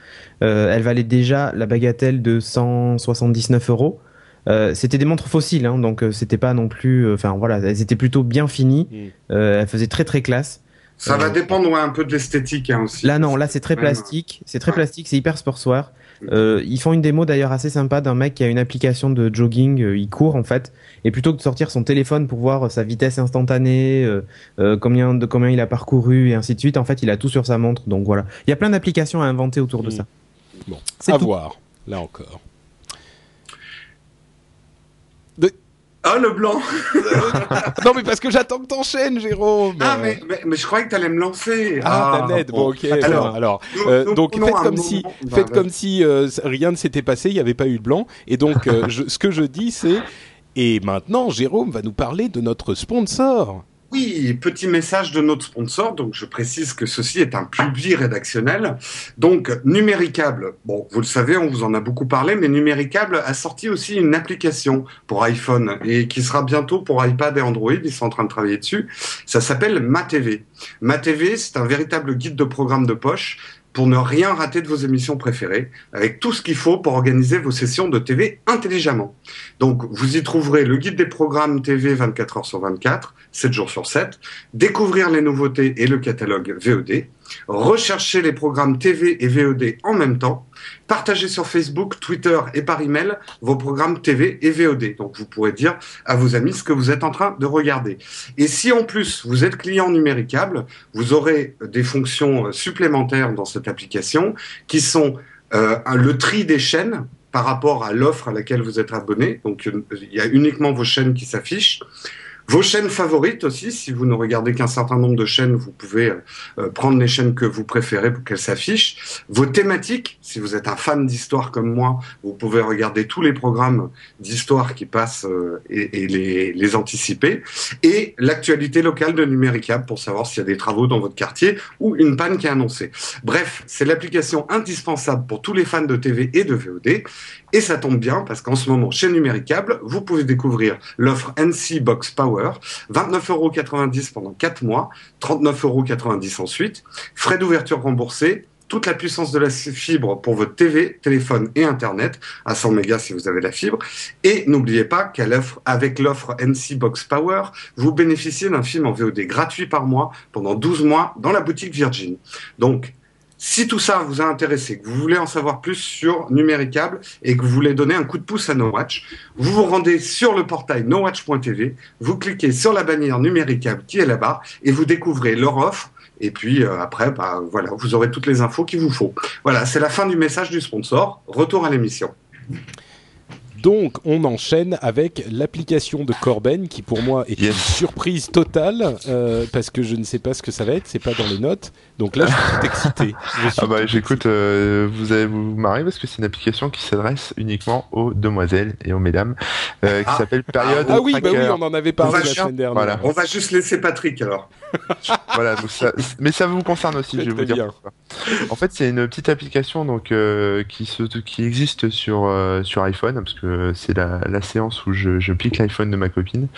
euh, elles valaient déjà la bagatelle de 179 euros. Euh, c'était des montres fossiles, hein, donc euh, c'était pas non plus. Euh, enfin voilà, elles étaient plutôt bien finies. Mm. elles faisaient très très classe. Ça va dépendre un peu de l'esthétique hein, aussi. Là non, là c'est très plastique, c'est très plastique, c'est hyper sportswear. Mm. ils font une démo d'ailleurs assez sympa d'un mec qui a une application de jogging, il court en fait, et plutôt que de sortir son téléphone pour voir sa vitesse instantanée, combien de combien il a parcouru et ainsi de suite, en fait il a tout sur sa montre. Donc voilà, il y a plein d'applications à inventer autour de mm. ça. Bon, à voir là encore. Ah, le blanc. Non, mais parce que j'attends que t'enchaînes, Jérôme. Ah, mais, mais, je croyais que t'allais me lancer. Ah, ah bon, ok. Alors, alors euh, donc faites comme, si, faites comme si rien ne s'était passé, il n'y avait pas eu de blanc. Et donc, euh, ce que je dis, c'est... Et maintenant, Jérôme va nous parler de notre sponsor oui, petit message de notre sponsor. Donc, je précise que ceci est un public rédactionnel. Donc, Numéricable. Bon, vous le savez, on vous en a beaucoup parlé, mais Numéricable a sorti aussi une application pour iPhone et qui sera bientôt pour iPad et Android. Ils sont en train de travailler dessus. Ça s'appelle MaTV. MaTV, c'est un véritable guide de programme de poche pour ne rien rater de vos émissions préférées, avec tout ce qu'il faut pour organiser vos sessions de TV intelligemment. Donc, vous y trouverez le guide des programmes TV 24 heures sur 24, 7 jours sur 7, découvrir les nouveautés et le catalogue VOD, rechercher les programmes TV et VOD en même temps, partager sur Facebook, Twitter et par email vos programmes TV et VOD. Donc vous pourrez dire à vos amis ce que vous êtes en train de regarder. Et si en plus vous êtes client numéricable, vous aurez des fonctions supplémentaires dans cette application qui sont euh, le tri des chaînes par rapport à l'offre à laquelle vous êtes abonné. Donc il y a uniquement vos chaînes qui s'affichent. Vos chaînes favorites aussi, si vous ne regardez qu'un certain nombre de chaînes, vous pouvez euh, euh, prendre les chaînes que vous préférez pour qu'elles s'affichent. Vos thématiques, si vous êtes un fan d'histoire comme moi, vous pouvez regarder tous les programmes d'histoire qui passent euh, et, les, les, anticiper. Et l'actualité locale de Numéricable pour savoir s'il y a des travaux dans votre quartier ou une panne qui est annoncée. Bref, c'est l'application indispensable pour tous les fans de TV et de VOD. Et ça tombe bien parce qu'en ce moment, chez Numéricable, vous pouvez découvrir l'offre NC Box Power, 29,90€ pendant 4 mois, 39,90€ ensuite, frais d'ouverture remboursés, toute la puissance de la fibre pour votre TV, téléphone et Internet, à 100 mégas si vous avez la fibre. Et n'oubliez pas qu'avec l'offre NC Box Power, vous bénéficiez d'un film en VOD gratuit par mois pendant 12 mois dans la boutique Virgin. Donc, si tout ça vous a intéressé, que vous voulez en savoir plus sur Numéricable et que vous voulez donner un coup de pouce à NoWatch, vous vous rendez sur le portail nowatch.tv, vous cliquez sur la bannière Numéricable qui est là-bas et vous découvrez leur offre. Et puis euh, après, bah, voilà, vous aurez toutes les infos qu'il vous faut. Voilà, c'est la fin du message du sponsor. Retour à l'émission. Donc, on enchaîne avec l'application de Corben, qui pour moi est une surprise totale, euh, parce que je ne sais pas ce que ça va être, c'est pas dans les notes. Donc là, je suis tout excité. ah bah, j'écoute, euh, vous allez vous marrer parce que c'est une application qui s'adresse uniquement aux demoiselles et aux mesdames, euh, qui ah. s'appelle Période. Ah oui, bah oui, on en avait parlé la semaine dernière. On va juste laisser Patrick alors. voilà, donc ça, mais ça vous concerne aussi, je vais vous dire. En fait, c'est une petite application donc euh, qui se, qui existe sur euh, sur iPhone parce que c'est la, la séance où je, je pique l'iPhone de ma copine.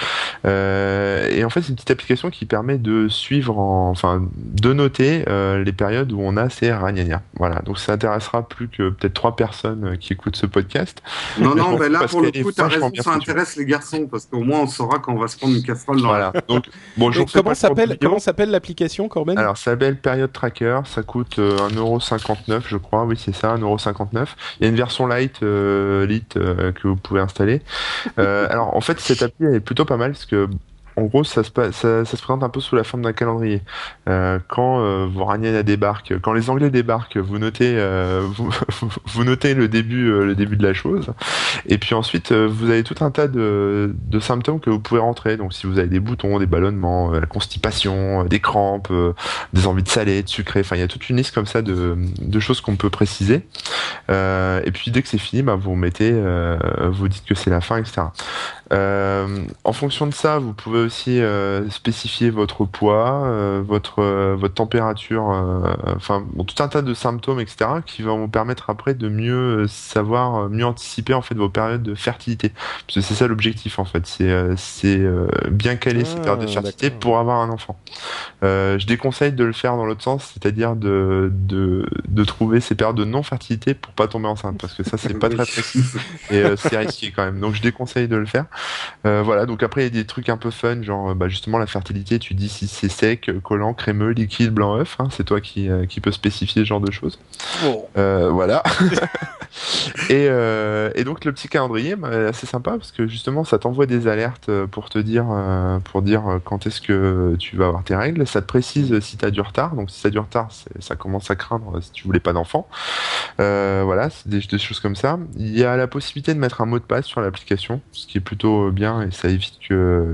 Euh, et en fait, c'est une petite application qui permet de suivre, en, enfin, de noter euh, les périodes où on a ces ragnagnas. Voilà, donc ça intéressera plus que peut-être trois personnes qui écoutent ce podcast. Non, non, mais là pour le coup, t'as raison, ça intéresse les garçons parce qu'au moins on saura quand on va se prendre une casserole dans voilà. Donc, bon, comment s'appelle comment s'appelle l'application, Corben? Alors, ça s'appelle Period Tracker. Ça coûte 1,59€, euh, je crois. Oui, c'est ça, 1,59€. Il y a une version light, euh, euh, que vous pouvez installer. Euh, alors, en fait, cette appli elle est plutôt pas mal parce que en gros, ça se, ça, se présente un peu sous la forme d'un calendrier. Euh, quand euh, vos débarquent, quand les Anglais débarquent, vous notez, euh, vous, notez le début, euh, le début de la chose. Et puis ensuite, euh, vous avez tout un tas de, symptômes que vous pouvez rentrer. Donc, si vous avez des boutons, des ballonnements, la constipation, des crampes, des envies de salé, de sucré, enfin, il y a toute une liste comme ça de, de choses qu'on peut préciser. et puis, dès que c'est fini, bah, vous mettez, vous dites que c'est la fin, etc. en fonction de ça, vous pouvez aussi euh, spécifier votre poids, euh, votre euh, votre température, enfin tout un tas de symptômes, etc. qui vont vous permettre après de mieux savoir, mieux anticiper en fait vos périodes de fertilité. Parce que c'est ça l'objectif en fait, c'est c'est bien caler ces périodes de ah, fertilité pour avoir un enfant. je déconseille de le faire dans l'autre sens, c'est-à-dire de, de de trouver ces périodes de non fertilité pour pas tomber enceinte, parce que ça c'est pas très précis et c'est risqué quand même. Donc je déconseille de le faire. voilà, donc après il y a des trucs un peu fun genre bah, justement la fertilité, tu dis si c'est sec, collant, crémeux, liquide, blanc œuf, hein, c'est toi qui, euh, qui peux spécifier ce genre de choses. Euh, voilà. et, euh, et, donc le petit calendrier, bah, assez sympa parce que justement ça t'envoie des alertes pour te dire, pour dire quand est-ce que tu vas avoir tes règles. Ça te précise si tu as du retard. Donc si tu as du retard, ça commence à craindre si tu voulais pas d'enfant. voilà, c'est des, choses comme ça. Il y a la possibilité de mettre un mot de passe sur l'application, ce qui est plutôt bien et ça évite que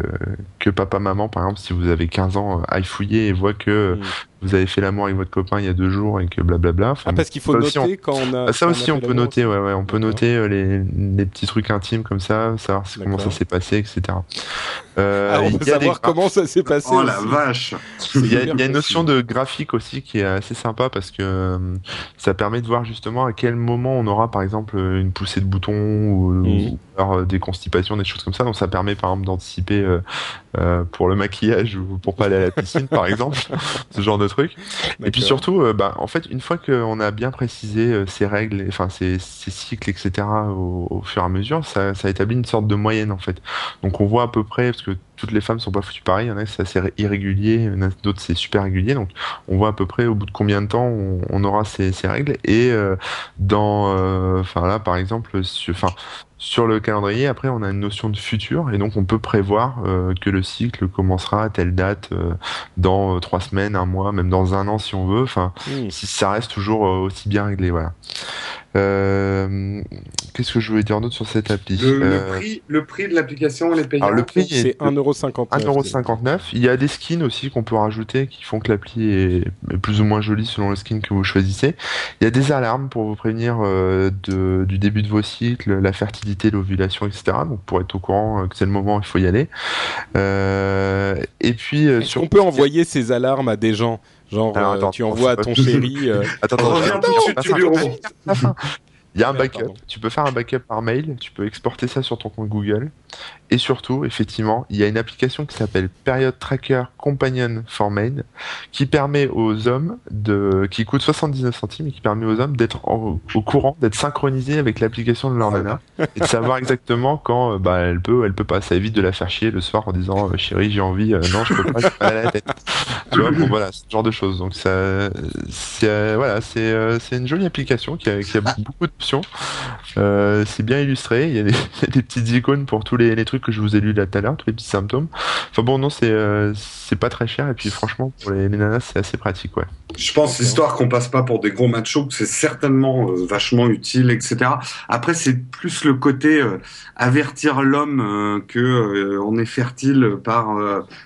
que papa maman par exemple si vous avez 15 ans euh, aille fouiller et voit que mm vous avez fait l'amour avec votre copain il y a deux jours et que blablabla. Enfin, ah, parce qu'il faut noter quand on a. Ah, ça aussi, on, peut noter, ouais, ouais, on peut noter euh, les, les, petits trucs intimes comme ça, savoir comment ça s'est passé, etc. Euh, ah, on peut savoir comment ça s'est passé. Oh la vache Il y a, il y a une notion de graphique aussi qui est assez sympa parce que euh, ça permet de voir justement à quel moment on aura par exemple une poussée de bouton ou, mmh. ou des constipations, des choses comme ça. Donc ça permet par exemple d'anticiper euh, euh, pour le maquillage ou pour pas aller à la piscine par exemple, ce genre de truc. Et puis surtout, euh, bah, en fait, une fois qu'on a bien précisé euh, ces règles, enfin ces, ces cycles, etc. Au, au, fur et à mesure, ça, ça établit une sorte de moyenne en fait. Donc on voit à peu près parce que toutes les femmes sont pas foutues pareil. Il y en a c'est assez irrégulier, d'autres c'est super régulier. Donc on voit à peu près au bout de combien de temps on, on aura ces, ces, règles. Et euh, dans, euh, enfin là par exemple, enfin sur le calendrier, après, on a une notion de futur et donc on peut prévoir euh, que le cycle commencera à telle date euh, dans euh, trois semaines, un mois, même dans un an si on veut. Enfin, mmh. si ça reste toujours aussi bien réglé, voilà. Euh, Qu'est-ce que je voulais dire d'autre sur cette appli le, euh, prix, le prix de l'application, les payant Alors, le prix c'est 1,59€. 1,59€. Il y a des skins aussi qu'on peut rajouter qui font que l'appli est, plus ou moins jolie selon le skin que vous choisissez. Il y a des alarmes pour vous prévenir euh, de, du début de vos cycles, la fertilité, l'ovulation, etc. Donc pour être au courant que c'est le moment, il faut y aller. Euh, et puis, euh, sur... on peut envoyer ces alarmes à des gens Genre, euh, tu envoies à ton chéri. Euh... Attends, attends, Il y a un backup. Tu peux faire un backup par mail. Tu peux exporter ça sur ton compte Google. Et surtout, effectivement, il y a une application qui s'appelle Period Tracker Companion for Men, qui permet aux hommes de, qui coûte 79 centimes et qui permet aux hommes d'être au courant, d'être synchronisés avec l'application de leur nana et de savoir exactement quand, euh, bah, elle peut, elle peut pas. Ça évite de la faire chier le soir en disant, euh, chérie, j'ai envie, euh, non, je peux pas, pas à la tête. tu vois, bon, voilà, ce genre de choses. Donc ça, c'est, voilà, c'est, c'est une jolie application qui a, qui a beaucoup d'options. c'est bien illustré. Il y, a des, des petites icônes pour tous les, les trucs que je vous ai lu là tout à l'heure, tous les petits symptômes. Enfin bon, non, c'est euh, c'est pas très cher et puis franchement pour les, nanas c'est assez pratique, ouais. Je pense l'histoire qu'on passe pas pour des gros machos, c'est certainement euh, vachement utile, etc. Après c'est plus le côté euh, avertir l'homme que on est fertile par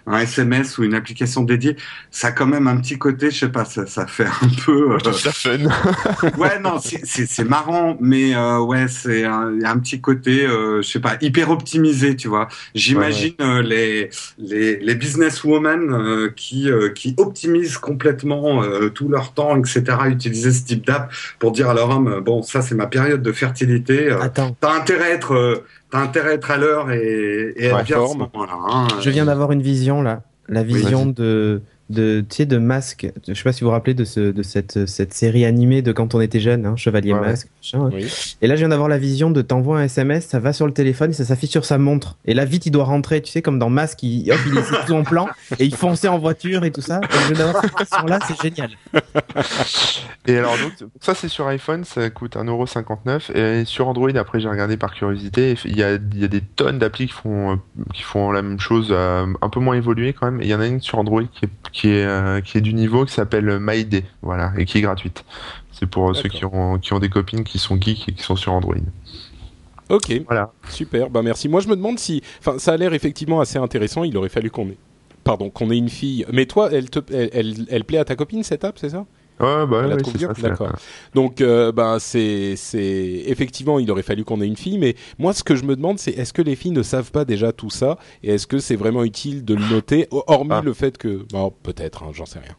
un SMS ou une application dédiée. ça a quand même un petit côté, je sais pas, ça, ça fait un peu. Euh... ça fun. ouais, non, c'est marrant, mais euh, ouais, c'est un, un petit côté, euh, je sais pas, hyper optimisé, tu vois. J'imagine euh, les, les les businesswomen euh, qui qui optimisent complètement tout leur temps, etc. Utiliser ce type d'app pour dire à leur homme, bon, ça c'est ma période de fertilité. Attends. T'as intérêt à être t'as intérêt à être à l'heure et, et être bien. Hein. Je viens d'avoir une vision là, la vision de de, tu sais, de Masque. Je sais pas si vous vous rappelez de, ce, de cette, cette série animée de quand on était jeune, hein, Chevalier Masque. Et là, je viens d'avoir la vision de t'envoie un SMS, ça va sur le téléphone et ça s'affiche sur sa montre. Et là, vite, il doit rentrer, tu sais, comme dans Masque, il, hop, il est tout en plan et il fonçait en voiture et tout ça. Et je viens d'avoir cette vision-là, c'est génial. Et alors, donc, ça, c'est sur iPhone, ça coûte 1,59€. Et sur Android, après, j'ai regardé par curiosité, il y a, il y a des tonnes d'applis qui font, qui font la même chose, euh, un peu moins évolué quand même. Et il y en a une sur Android qui est qui est euh, qui est du niveau qui s'appelle MyD, voilà, et qui est gratuite. C'est pour ceux qui ont qui ont des copines qui sont geeks et qui sont sur Android. Ok, voilà. super, bah merci. Moi je me demande si, enfin ça a l'air effectivement assez intéressant. Il aurait fallu qu'on ait, pardon, qu'on ait une fille. Mais toi, elle te, elle, elle, elle plaît à ta copine cette app, c'est ça? Ouais, bah, ouais, ça. D'accord. Donc, euh, bah, c'est, c'est effectivement, il aurait fallu qu'on ait une fille, mais moi, ce que je me demande, c'est est-ce que les filles ne savent pas déjà tout ça, et est-ce que c'est vraiment utile de le noter, hormis ah. le fait que, bon, peut-être, hein, j'en sais rien.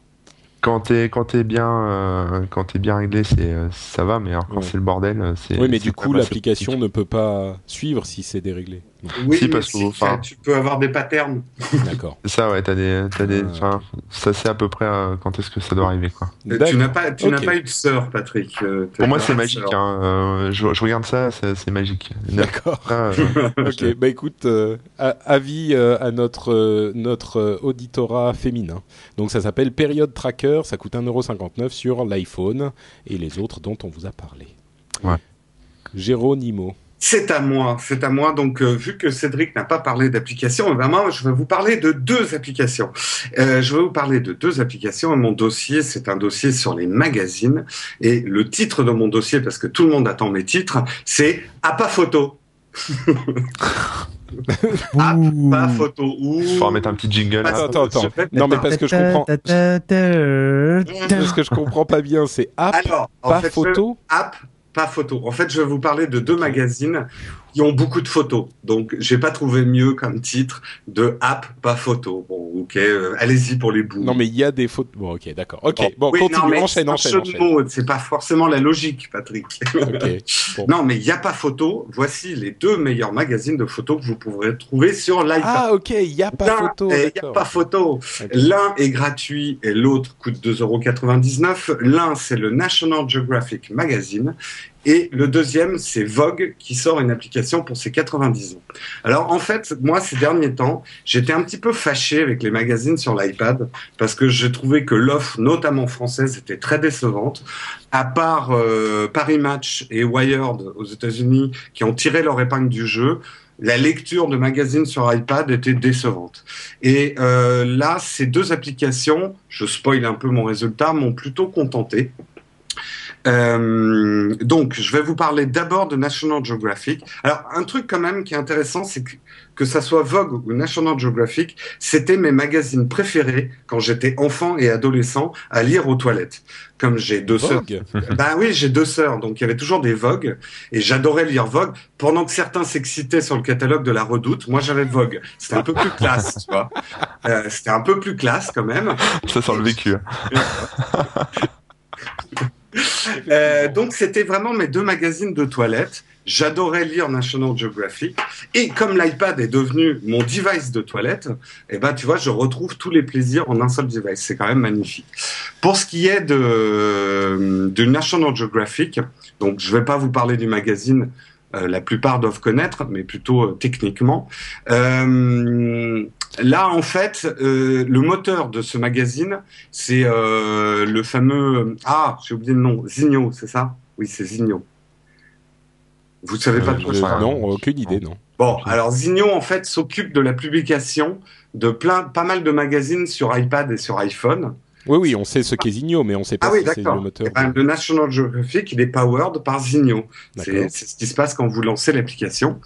Quand t'es quand t'es bien euh, quand t'es bien réglé, c'est euh, ça va, mais alors quand c'est le bordel, c'est. Oui, mais du coup, l'application ne peut pas suivre si c'est déréglé. Oui, parce que tu peux avoir des patterns. D'accord. Ça, ouais, t'as des, t'as des, ah. ça c'est à peu près euh, quand est-ce que ça doit arriver, quoi. tu n'as pas, tu n'as pas eu de sœur, Patrick. Euh, Pour moi, c'est magique. Hein, euh, je, je, regarde ça, c'est magique. D'accord. Ah, ok, bah écoute, avis à notre notre auditorat féminin. Donc ça s'appelle Période Tracker, ça coûte 1,59€ sur l'iPhone et les autres dont on vous a parlé. Ouais. Géronimo. C'est à moi, c'est à moi. Donc, euh, vu que Cédric n'a pas parlé d'applications, vraiment, eh je vais vous parler de deux applications. Euh, je vais vous parler de deux applications. Mon dossier, c'est un dossier sur les magazines. Et le titre de mon dossier, parce que tout le monde attend mes titres, c'est Appa Photo. App, pas photo. Ouh. Faut remettre un petit jingle. Attends, attends, attends. Non, mais parce que je comprends. Parce que je comprends pas bien, c'est app, Alors, pas photo. App, pas photo. En fait, je vais vous parler de deux magazines qui ont beaucoup de photos. Donc, j'ai pas trouvé mieux comme titre de app, pas photo. Bon, ok, euh, allez-y pour les bouts. Non, mais il y a des photos. Bon, ok, d'accord. Ok, bon, continue, non, enchaîne, enchaîne, enchaîne. C'est pas forcément la logique, Patrick. Non, mais il y a pas photo. Voici les deux meilleurs magazines de photos que vous pourrez trouver sur l'iPad. Ah, ok, il y a pas photo. Il y a pas photo. L'un est gratuit et l'autre coûte 2,99€. L'un, c'est le National Geographic Magazine et le deuxième, c'est Vogue qui sort une application pour ses 90 ans. Alors en fait, moi ces derniers temps, j'étais un petit peu fâché avec les magazines sur l'iPad parce que j'ai trouvé que l'offre, notamment française, était très décevante. À part euh, Paris Match et Wired aux États-Unis qui ont tiré leur épingle du jeu, la lecture de magazines sur iPad était décevante. Et euh, là, ces deux applications, je spoil un peu mon résultat, m'ont plutôt contenté. Euh, donc, je vais vous parler d'abord de National Geographic. Alors, un truc quand même qui est intéressant, c'est que que ça soit Vogue ou National Geographic, c'était mes magazines préférés quand j'étais enfant et adolescent à lire aux toilettes. Comme j'ai deux sœurs. Ben oui, j'ai deux sœurs, donc il y avait toujours des Vogue et j'adorais lire Vogue. Pendant que certains s'excitaient sur le catalogue de la Redoute, moi j'avais Vogue. C'était un peu plus classe, tu vois. Euh, c'était un peu plus classe quand même. Ça sent le vécu. Euh, donc c'était vraiment mes deux magazines de toilette. J'adorais lire National Geographic et comme l'iPad est devenu mon device de toilette, eh ben tu vois, je retrouve tous les plaisirs en un seul device. C'est quand même magnifique. Pour ce qui est de, National Geographic, donc je vais pas vous parler du magazine. Euh, la plupart doivent connaître, mais plutôt euh, techniquement. Là, en fait, euh, le moteur de ce magazine, c'est euh, le fameux... Ah, j'ai oublié le nom. Zigno, c'est ça? Oui, c'est Zigno. Vous savez pas trop ça? Non, aucune idée, non. Bon, alors Zigno, en fait, s'occupe de la publication de plein, pas mal de magazines sur iPad et sur iPhone. Oui, oui, on sait ce qu'est Zinio, mais on sait pas ah si c'est le moteur. Eh ben, le National Geographic, il est powered par Zinio. C'est ce qui se passe quand vous lancez l'application.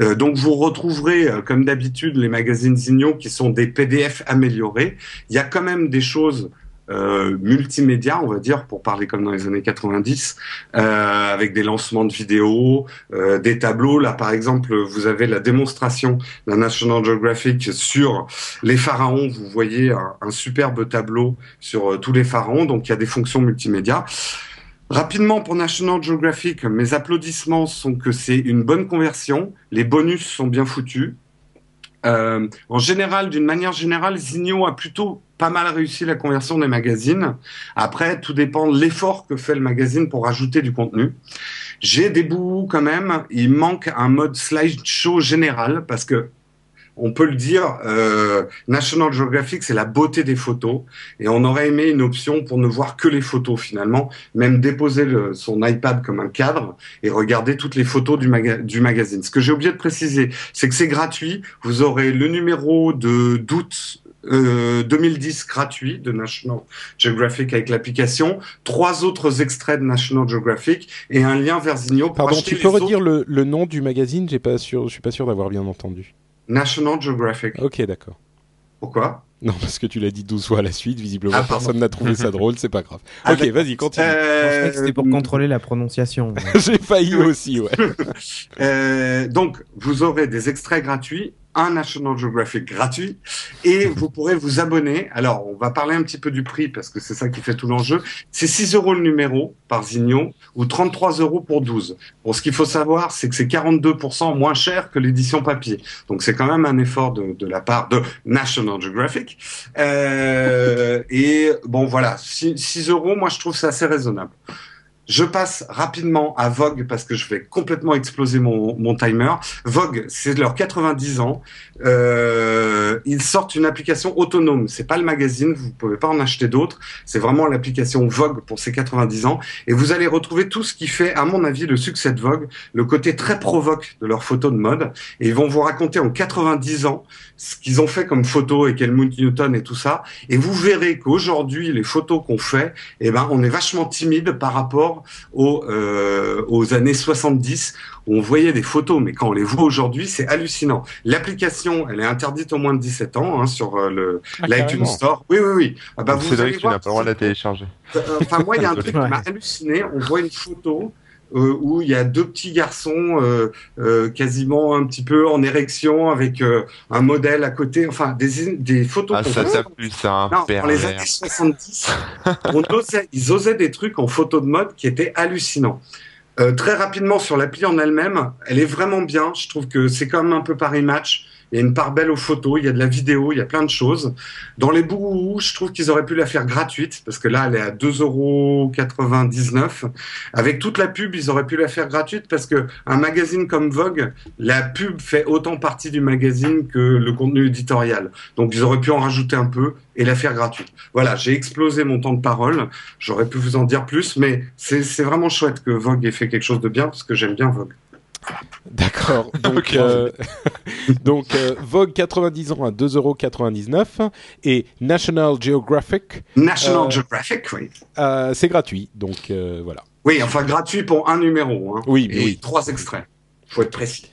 Euh, donc vous retrouverez, euh, comme d'habitude, les magazines Zinio qui sont des PDF améliorés. Il y a quand même des choses multimédia, on va dire, pour parler comme dans les années 90, euh, avec des lancements de vidéos, euh, des tableaux. Là, par exemple, vous avez la démonstration d'un National Geographic sur les pharaons. Vous voyez un, superbe tableau sur euh, tous les pharaons. Donc, il y a des fonctions multimédia. Rapidement pour National Geographic, mes applaudissements sont que c'est une bonne conversion. Les bonus sont bien foutus. Euh, en général, d'une manière générale, Zinio a plutôt pas mal réussi la conversion des magazines. Après, tout dépend de l'effort que fait le magazine pour ajouter du contenu. J'ai des bouts quand même. Il manque un mode slideshow général parce que on peut le dire, euh, National Geographic, c'est la beauté des photos. Et on aurait aimé une option pour ne voir que les photos finalement, même déposer son iPad comme un cadre et regarder toutes les photos du, du magazine. Ce que j'ai oublié de préciser, c'est que c'est gratuit. Vous aurez le numéro de d'août 2010 euh, gratuit de National Geographic avec l'application, trois autres extraits de National Geographic et un lien vers Zinio. Pardon, tu peux redire le, le, nom du magazine? J'ai pas sûr, je suis pas sûr d'avoir bien entendu. National Geographic. Ok, d'accord. Pourquoi? Non, parce que tu l'as dit 12 fois à la suite, visiblement ah, personne n'a trouvé ça drôle, c'est pas grave. Ah, ok, vas-y, continue. Euh... C'était pour contrôler la prononciation. J'ai failli aussi, ouais. euh, donc, vous aurez des extraits gratuits un National Geographic gratuit et vous pourrez vous abonner. Alors, on va parler un petit peu du prix parce que c'est ça qui fait tout l'enjeu. C'est 6 euros le numéro par Zigno ou 33 euros pour 12. Bon, ce qu'il faut savoir, c'est que c'est 42% moins cher que l'édition papier. Donc, c'est quand même un effort de, la part de National Geographic. Euh, et bon, voilà, 6, 6 euros, moi, je trouve c'est assez raisonnable. Je passe rapidement à Vogue parce que je vais complètement exploser mon, mon timer. Vogue, c'est leurs 90 ans. Euh, ils sortent une application autonome. C'est pas le magazine, vous pouvez pas en acheter d'autres. C'est vraiment l'application Vogue pour ses 90 ans. Et vous allez retrouver tout ce qui fait, à mon avis, le succès de Vogue, le côté très provoque de leurs photos de mode. Et ils vont vous raconter en 90 ans ce qu'ils ont fait comme photos et Helmut Newton et tout ça. Et vous verrez qu'aujourd'hui, les photos qu'on fait, eh ben, on est vachement timide par rapport aux, euh, aux années 70 où on voyait des photos, mais quand on les voit aujourd'hui, c'est hallucinant. L'application, elle est interdite au moins de 17 ans hein, sur euh, le ah, l'iTunes Store. Oui, oui, oui. Ah bah, vous Cédric, tu n'as pas le droit de la télécharger. Enfin, moi, il y a un truc qui m'a halluciné. On voit une photo où il y a deux petits garçons euh, euh, quasiment un petit peu en érection avec euh, un modèle à côté, enfin des, des photos. Ah, ça t'a plu, ça, un non, Dans les années 70, on osait, ils osaient des trucs en photo de mode qui étaient hallucinants. Euh, très rapidement sur l'appli en elle-même, elle est vraiment bien. Je trouve que c'est quand même un peu Paris Match il y a une part belle aux photos, il y a de la vidéo, il y a plein de choses. Dans les bouts, je trouve qu'ils auraient pu la faire gratuite, parce que là, elle est à 2,99€. Avec toute la pub, ils auraient pu la faire gratuite, parce que un magazine comme Vogue, la pub fait autant partie du magazine que le contenu éditorial. Donc, ils auraient pu en rajouter un peu et la faire gratuite. Voilà, j'ai explosé mon temps de parole. J'aurais pu vous en dire plus, mais c'est vraiment chouette que Vogue ait fait quelque chose de bien, parce que j'aime bien Vogue. D'accord. Donc, euh, donc euh, Vogue 90 ans à 2,99€ et National Geographic. National euh, Geographic, oui. c'est gratuit, donc voilà. Oui, enfin gratuit pour un numéro. Hein, oui, et oui. trois extraits. Faut être précis.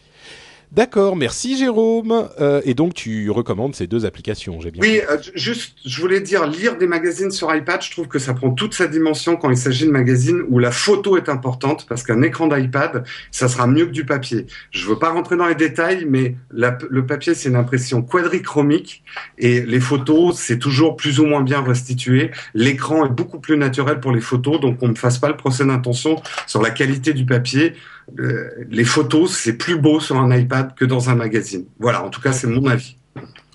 D'accord, merci Jérôme. Euh, et donc tu recommandes ces deux applications, j'ai bien. Oui, euh, juste, je voulais dire, lire des magazines sur iPad, je trouve que ça prend toute sa dimension quand il s'agit de magazines où la photo est importante, parce qu'un écran d'iPad, ça sera mieux que du papier. Je veux pas rentrer dans les détails, mais le papier c'est une impression quadrichromique et les photos c'est toujours plus ou moins bien restitué. L'écran est beaucoup plus naturel pour les photos, donc on ne fasse pas le procès d'intention sur la qualité du papier. Euh, les photos, c'est plus beau sur un iPad que dans un magazine. Voilà, en tout cas, c'est mon avis.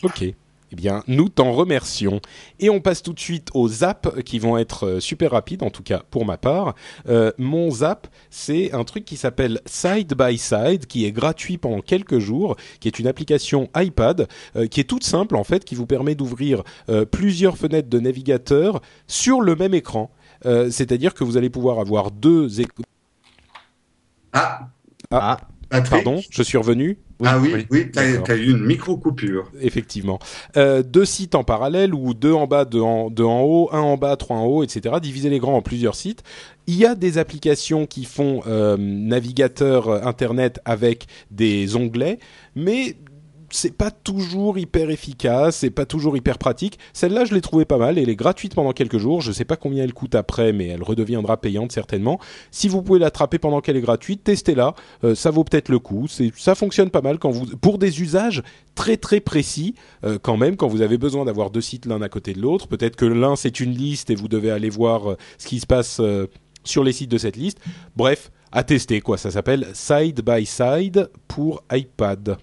Ok. Eh bien, nous t'en remercions. Et on passe tout de suite aux zaps qui vont être euh, super rapides, en tout cas pour ma part. Euh, mon zap, c'est un truc qui s'appelle Side by Side, qui est gratuit pendant quelques jours, qui est une application iPad, qui est toute simple en fait, qui vous permet d'ouvrir plusieurs fenêtres de navigateur sur le même écran. C'est-à-dire que vous allez pouvoir avoir deux ah. ah. Pardon, je suis revenu. ah oui, oui, tu as, eu une micro-coupure. Effectivement. Euh, deux sites en parallèle, ou deux en bas, deux en, deux en haut, un en bas, trois en haut, etc. Diviser les grands en plusieurs sites. Il y a des applications qui font euh, navigateur Internet avec des onglets, mais c'est pas toujours hyper efficace, c'est pas toujours hyper pratique. Celle-là, je l'ai trouvée pas mal. Elle est gratuite pendant quelques jours. Je sais pas combien elle coûte après, mais elle redeviendra payante certainement. Si vous pouvez l'attraper pendant qu'elle est gratuite, testez-la. Euh, ça vaut peut-être le coup. Ça fonctionne pas mal pour des usages très très précis, euh, quand même, quand vous avez besoin d'avoir deux sites l'un à côté de l'autre. Peut-être que l'un c'est une liste et vous devez aller voir euh, ce qui se passe sur les sites de cette liste. Bref, à tester quoi. Ça s'appelle Side by Side pour iPad.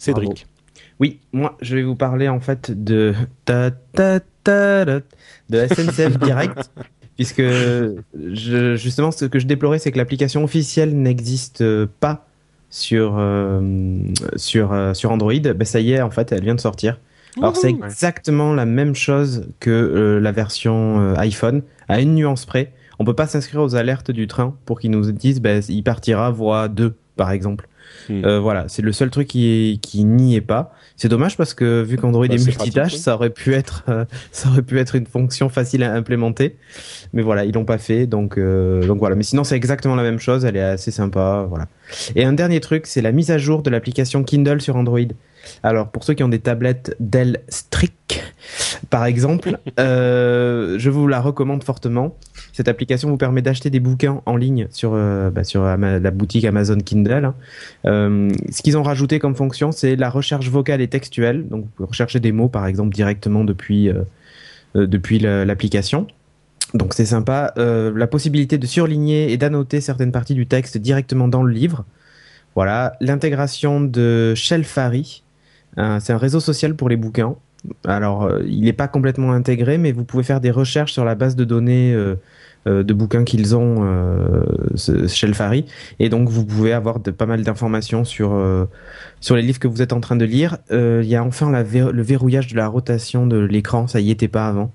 Cédric. Oui, moi je vais vous parler en fait de ta, ta, ta, de SNCF Direct. puisque je, justement ce que je déplorais c'est que l'application officielle n'existe pas sur euh, sur euh, sur Android. Ben, ça y est en fait, elle vient de sortir. Alors c'est exactement la même chose que euh, la version iPhone, à une nuance près. On peut pas s'inscrire aux alertes du train pour qu'ils nous disent ben, il partira voie 2 par exemple. Hmm. Euh, voilà, c'est le seul truc qui, qui n'y est pas. C'est dommage parce que vu qu'Android bah, est multitâche, ça aurait pu être, euh, ça aurait pu être une fonction facile à implémenter. Mais voilà, ils l'ont pas fait, donc euh, donc voilà. Mais sinon, c'est exactement la même chose. Elle est assez sympa, voilà. Et un dernier truc, c'est la mise à jour de l'application Kindle sur Android. Alors, pour ceux qui ont des tablettes Dell Strict, par exemple, euh, je vous la recommande fortement. Cette application vous permet d'acheter des bouquins en ligne sur, euh, bah, sur la boutique Amazon Kindle. Hein. Euh, ce qu'ils ont rajouté comme fonction, c'est la recherche vocale et textuelle. Donc, vous pouvez rechercher des mots, par exemple, directement depuis, depuis l'application. Donc, c'est sympa. la possibilité de surligner et d'annoter certaines parties du texte directement dans le livre. Voilà, l'intégration de Shelfari, c'est un réseau social pour les bouquins. Alors, euh, il n'est pas complètement intégré, mais vous pouvez faire des recherches sur la base de données euh, de bouquins qu'ils ont chez Shelfari. Et donc, vous pouvez avoir pas mal d'informations sur, sur les livres que vous êtes en train de lire. Il y a enfin le verrouillage de la rotation de l'écran, ça y était pas avant.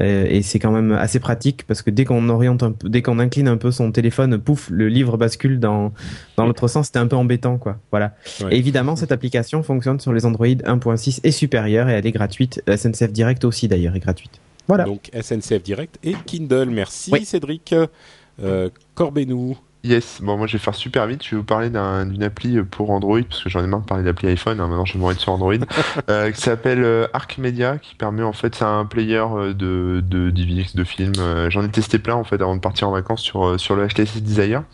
Euh, et c'est quand même assez pratique parce que dès qu'on oriente un peu, dès qu'on incline un peu son téléphone, pouf, le livre bascule dans dans l'autre sens. C'était un peu embêtant, quoi. Voilà. évidemment, cette application fonctionne sur les Android 1.6 et supérieur et elle est gratuite. SNCF Direct aussi d'ailleurs est gratuite. Voilà. Donc SNCF Direct et Kindle. Merci Cédric. Euh, Corbenou. Yes, bon moi je vais faire super vite, je vais vous parler d'une appli pour Android, parce que j'en ai marre de parler d'appli iPhone, hein, maintenant je vais m'en sur Android, euh, qui s'appelle euh, Arc Media, qui permet en fait, c'est un player euh, de, de DivX, de films, euh, j'en ai testé plein en fait avant de partir en vacances sur, sur le HTC Desire,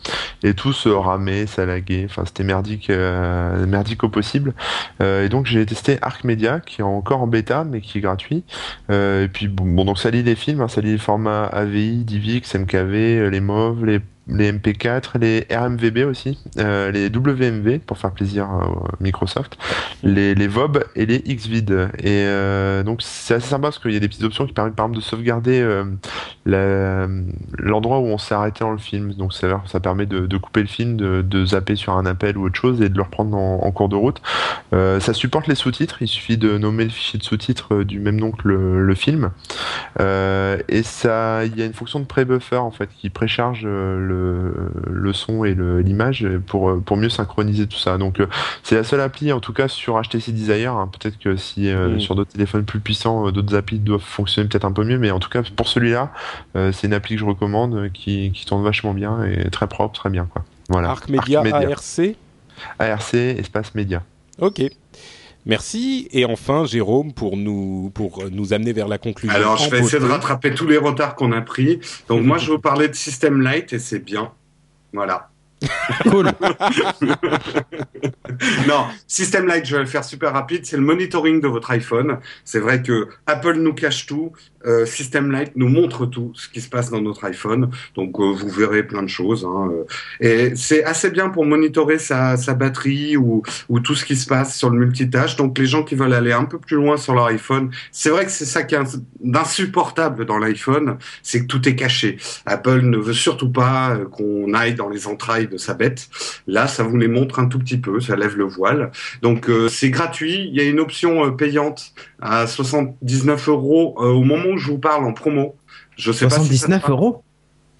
et tout se ramait, ça laguait, enfin c'était merdique, merdique au possible, et donc j'ai testé Arc Media, qui est encore en bêta, mais qui est gratuit, et puis bon, bon, donc ça lit les films, hein, ça lit les formats AVI, DivX, MKV, les MOV, les les MP4, les RMVB aussi, euh, les WMV pour faire plaisir à Microsoft, les, les VOB et les XVID. Et euh, donc c'est assez sympa parce qu'il y a des petites options qui permettent par exemple de sauvegarder euh, l'endroit où on s'est arrêté dans le film. Donc ça, ça permet de, de couper le film, de, de, zapper sur un appel ou autre chose et de le reprendre en, en cours de route. Euh, ça supporte les sous-titres, il suffit de nommer le fichier de sous-titres euh, du même nom que le, le film. Euh, et ça, il y a une fonction de pré-buffer en fait qui précharge le le, son et l'image pour, pour mieux synchroniser tout ça. Donc euh, c'est la seule appli en tout cas sur HTC Desire. Hein. Peut-être que si euh, mm. sur d'autres téléphones plus puissants, euh, d'autres applis doivent fonctionner peut-être un peu mieux, mais en tout cas pour celui-là, c'est une appli que je recommande qui, qui tourne vachement bien et très propre, très bien quoi. Voilà. Arc Media, ARC. ARC espace média. Ok. Merci. Et enfin, Jérôme, pour nous, pour nous amener vers la conclusion. Alors, je vais essayer de rattraper tous les retards qu'on a pris. Donc, moi, je vais vous parler de System Light et c'est bien. Voilà. Cool. non, System Light, je vais le faire super rapide. C'est le monitoring de votre iPhone. C'est vrai que Apple nous cache tout. Euh, System Light nous montre tout ce qui se passe dans notre iPhone. Donc euh, vous verrez plein de choses. Hein, euh. Et c'est assez bien pour monitorer sa, sa batterie ou, ou tout ce qui se passe sur le multitâche. Donc les gens qui veulent aller un peu plus loin sur leur iPhone, c'est vrai que c'est ça qui est d'insupportable dans l'iPhone, c'est que tout est caché. Apple ne veut surtout pas qu'on aille dans les entrailles de sa bête. Là, ça vous les montre un tout petit peu, ça lève le voile. Donc c'est gratuit. Il y a une option payante à 79 euros au moment où je vous parle en promo. Je sais 79 euros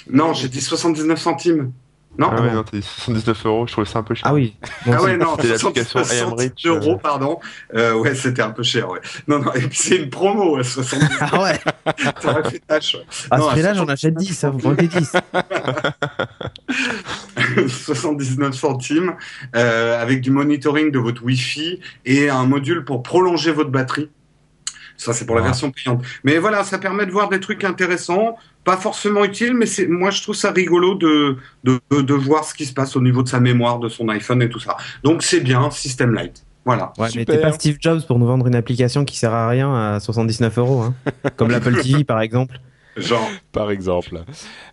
Non, j'ai dit 79 centimes. Non, ah ouais, non, 79 euros, je trouvais ça un peu cher. Ah oui. ah ouais, non, c'était l'application Rich. euros, euh. pardon. Euh, ouais, c'était un peu cher, ouais. Non, non, et puis c'est une promo à 79 Ah ouais. T'aurais fait tâche. À ce prix-là, j'en achète 10, ça, vous prenez 10. 79 centimes, euh, avec du monitoring de votre Wi-Fi et un module pour prolonger votre batterie. Ça, c'est pour la version payante. Mais voilà, ça permet de voir des trucs intéressants, pas forcément utiles, mais c'est, moi, je trouve ça rigolo de, de, de, voir ce qui se passe au niveau de sa mémoire, de son iPhone et tout ça. Donc, c'est bien, System Light. Voilà. Ouais, mais t'es pas Steve Jobs pour nous vendre une application qui sert à rien à 79 euros, hein. Comme l'Apple TV, par exemple. Genre. Par exemple.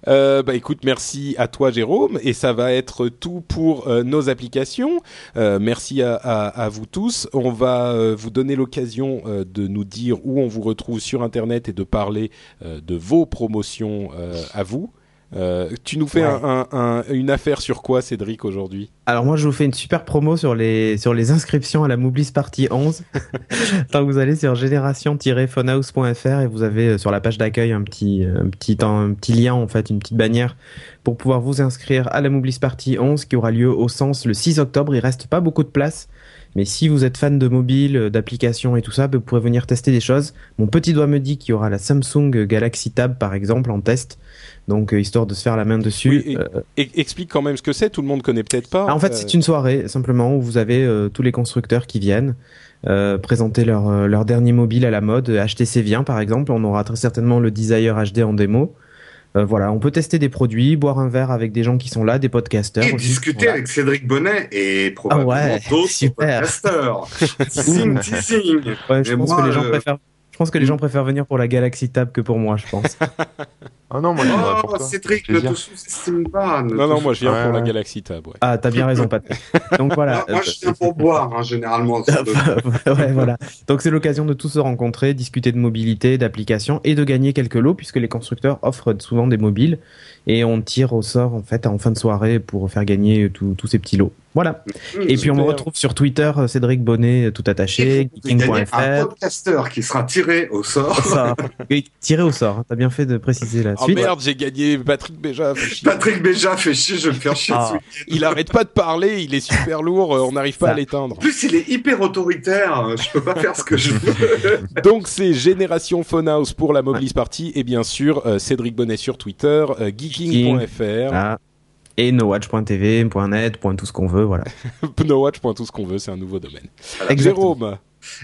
Euh, bah écoute, merci à toi Jérôme et ça va être tout pour euh, nos applications. Euh, merci à, vous tous. On va vous donner l'occasion de nous dire où on vous retrouve sur Internet et de parler de vos promotions à vous. Euh, tu nous fais un, un, une affaire sur quoi, Cédric, aujourd'hui? Alors moi, je vous fais une super promo sur les sur les inscriptions à la Mooblis Party 11. Tant que vous allez sur génération-phonehouse.fr et vous avez euh, sur la page d'accueil un petit un petit un petit lien en fait, une petite bannière pour pouvoir vous inscrire à la Mooblis Party 11 qui aura lieu au Sens le 6 octobre. Il reste pas beaucoup de place. Mais si vous êtes fan de mobile, euh, d'applications et tout ça, vous pourrez venir tester des choses. Mon petit doigt me dit qu'il y aura la Samsung Galaxy Tab par exemple en test. Donc euh, histoire de se faire la main dessus. Euh, explique quand même ce que c'est. Tout le monde connaît peut-être pas. Ah, en fait, c'est une soirée simplement où vous avez tous les constructeurs qui viennent. présenter leur, leur dernier mobile à la mode. HTC vient par exemple, on aura très certainement le Desire HD en démo. Euh, voilà, on peut tester des produits, boire un verre avec des gens qui sont là, des podcasters. Et discuter avec Cédric Bonnet et probablement ah d'autres teasing. Ouais, je pense que les gens euh, préfèrent je pense que les gens préfèrent venir pour la Galaxy Tab que pour moi, je pense. ah non, moi je oh, pour Cédric, ne te sous-estime pas. Non, non, moi je viens pour la Galaxy Tab. Ouais. Ah, t'as bien raison, Patrick. Donc voilà. moi, je viens pour boire, hein, généralement. ouais, voilà. Donc c'est l'occasion de tous se rencontrer, discuter de mobilité, d'applications et de gagner quelques lots, puisque les constructeurs offrent souvent des mobiles et on tire au sort en fait en fin de soirée pour faire gagner tous ces petits lots. Voilà. Mmh, et puis on me retrouve sur Twitter, euh, Cédric Bonnet, euh, tout attaché, geeking.fr. Un podcaster qui sera tiré au sort. tiré au sort, hein. t'as bien fait de préciser la oh suite. Oh merde, j'ai gagné Patrick Béja. Patrick Béja fait chier, je vais me faire chier ah. Il arrête pas de parler, il est super lourd, euh, on n'arrive pas à l'éteindre. En plus, il est hyper autoritaire, je peux pas faire ce que je veux. Donc c'est Génération Phonehouse pour la Mobilis Party et bien sûr Cédric Bonnet sur Twitter, geeking.fr et nowatch.tv, .net, tout ce qu'on veut, voilà. nowatch, tout ce qu'on veut, c'est un nouveau domaine. Jérôme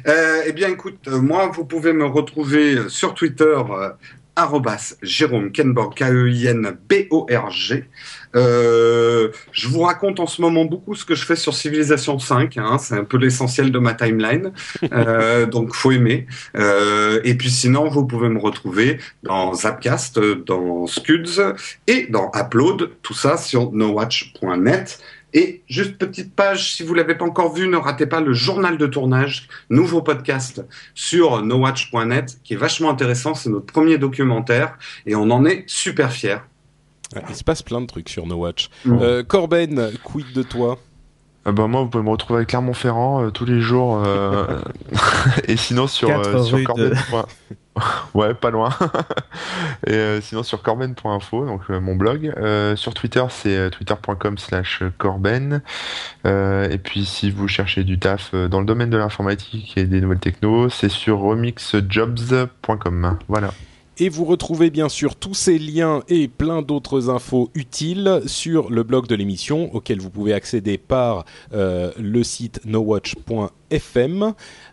euh, Eh bien, écoute, euh, moi, vous pouvez me retrouver sur Twitter, euh, Jérôme Kenborg, K-E-I-N-B-O-R-G. Euh, je vous raconte en ce moment beaucoup ce que je fais sur Civilization 5. Hein, c'est un peu l'essentiel de ma timeline, euh, donc faut aimer. Euh, et puis sinon, vous pouvez me retrouver dans Zapcast, dans Scuds et dans Upload. Tout ça sur nowatch.net. Et juste petite page, si vous l'avez pas encore vu, ne ratez pas le journal de tournage, nouveau podcast sur nowatch.net, qui est vachement intéressant. C'est notre premier documentaire et on en est super fiers il se passe plein de trucs sur No Watch. Mm. Euh, Corben, quid de toi? Ah bah moi, vous pouvez me retrouver avec Clermont-Ferrand euh, tous les jours. Euh, et sinon sur, sur Corben. ouais, pas loin. et sinon sur corben.info, donc mon blog. sur Twitter, c'est twitter.com slash corben. et puis si vous cherchez du taf dans le domaine de l'informatique et des nouvelles technos, c'est sur remixjobs.com. Voilà. Et vous retrouvez bien sûr tous ces liens et plein d'autres infos utiles sur le blog de l'émission auquel vous pouvez accéder par euh, le site nowatch.fm.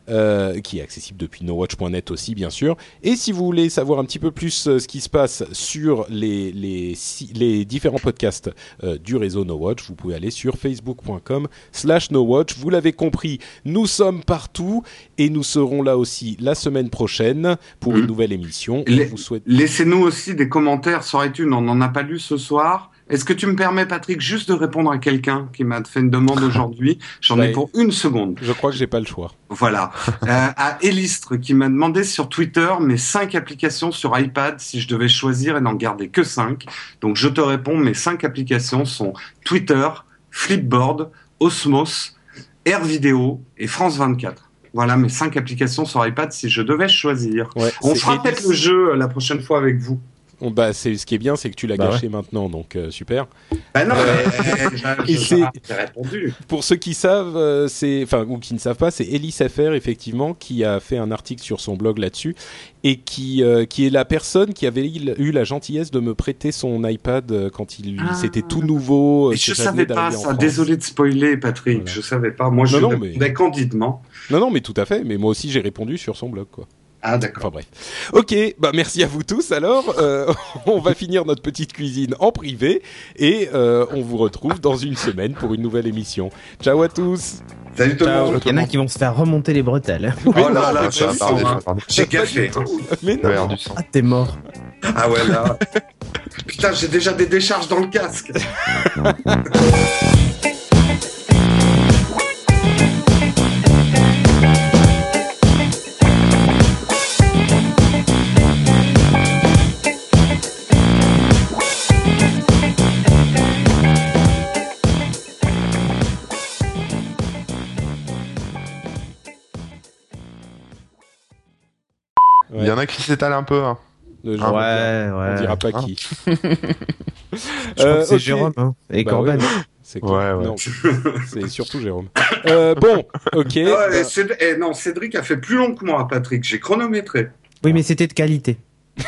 Euh, qui est accessible depuis nowatch.net aussi bien sûr. Et si vous voulez savoir un petit peu plus euh, ce qui se passe sur les, les, les différents podcasts euh, du réseau NoWatch, vous pouvez aller sur facebook.com slash NoWatch. Vous l'avez compris, nous sommes partout et nous serons là aussi la semaine prochaine pour une mmh. nouvelle émission. Souhaite... Laissez-nous aussi des commentaires sur iTunes, on n'en a pas lu ce soir. Est-ce que tu me permets, Patrick, juste de répondre à quelqu'un qui m'a fait une demande aujourd'hui? J'en ai pour une seconde. Je crois que j'ai pas le choix. Voilà. euh, à Elistre, qui m'a demandé sur Twitter mes cinq applications sur iPad si je devais choisir et n'en garder que cinq. Donc je te réponds, mes cinq applications sont Twitter, Flipboard, Osmos, Air Vidéo et France 24. Voilà mes cinq applications sur iPad si je devais choisir. On fera peut-être le jeu la prochaine fois avec vous. Bah, c'est ce qui est bien, c'est que tu l'as bah gâché maintenant, donc euh, super. Bah non, euh, répondu. Pour ceux qui savent, euh, c'est enfin ou qui ne savent pas, c'est Elise Affaire effectivement qui a fait un article sur son blog là-dessus et qui qui est la personne qui avait eu la gentillesse de me prêter son iPad quand il ah. c'était tout nouveau. Et je savais pas ça. Désolé de spoiler, Patrick. Je savais pas. Moi, je non, répondais candidement. Non, non, mais tout à fait. Mais moi aussi, j'ai répondu sur son blog, quoi. Ah d'accord. Enfin bref. Ok, bah merci à vous tous. Alors, euh, on va finir notre petite cuisine en privé et euh, on vous retrouve dans une semaine pour une nouvelle émission. Ciao à tous. Salut tout le monde. Il y en a qui vont se faire remonter les bretelles. Oh là là, j'ai café. Mais non. Ah t'es mort. Ah ouais là. Putain, j'ai déjà des décharges dans le casque. Il y en a qui s'étalent un peu. Hein. ouais, ouais. On dira pas qui. Je crois que c'est euh, Jérôme hein, et bah Corben. C'est ouais, ouais. c'est surtout Jérôme. Euh, bon, ok. Ah eh, non, Cédric a fait plus long que moi, Patrick. J'ai chronométré. Oui, mais c'était de qualité.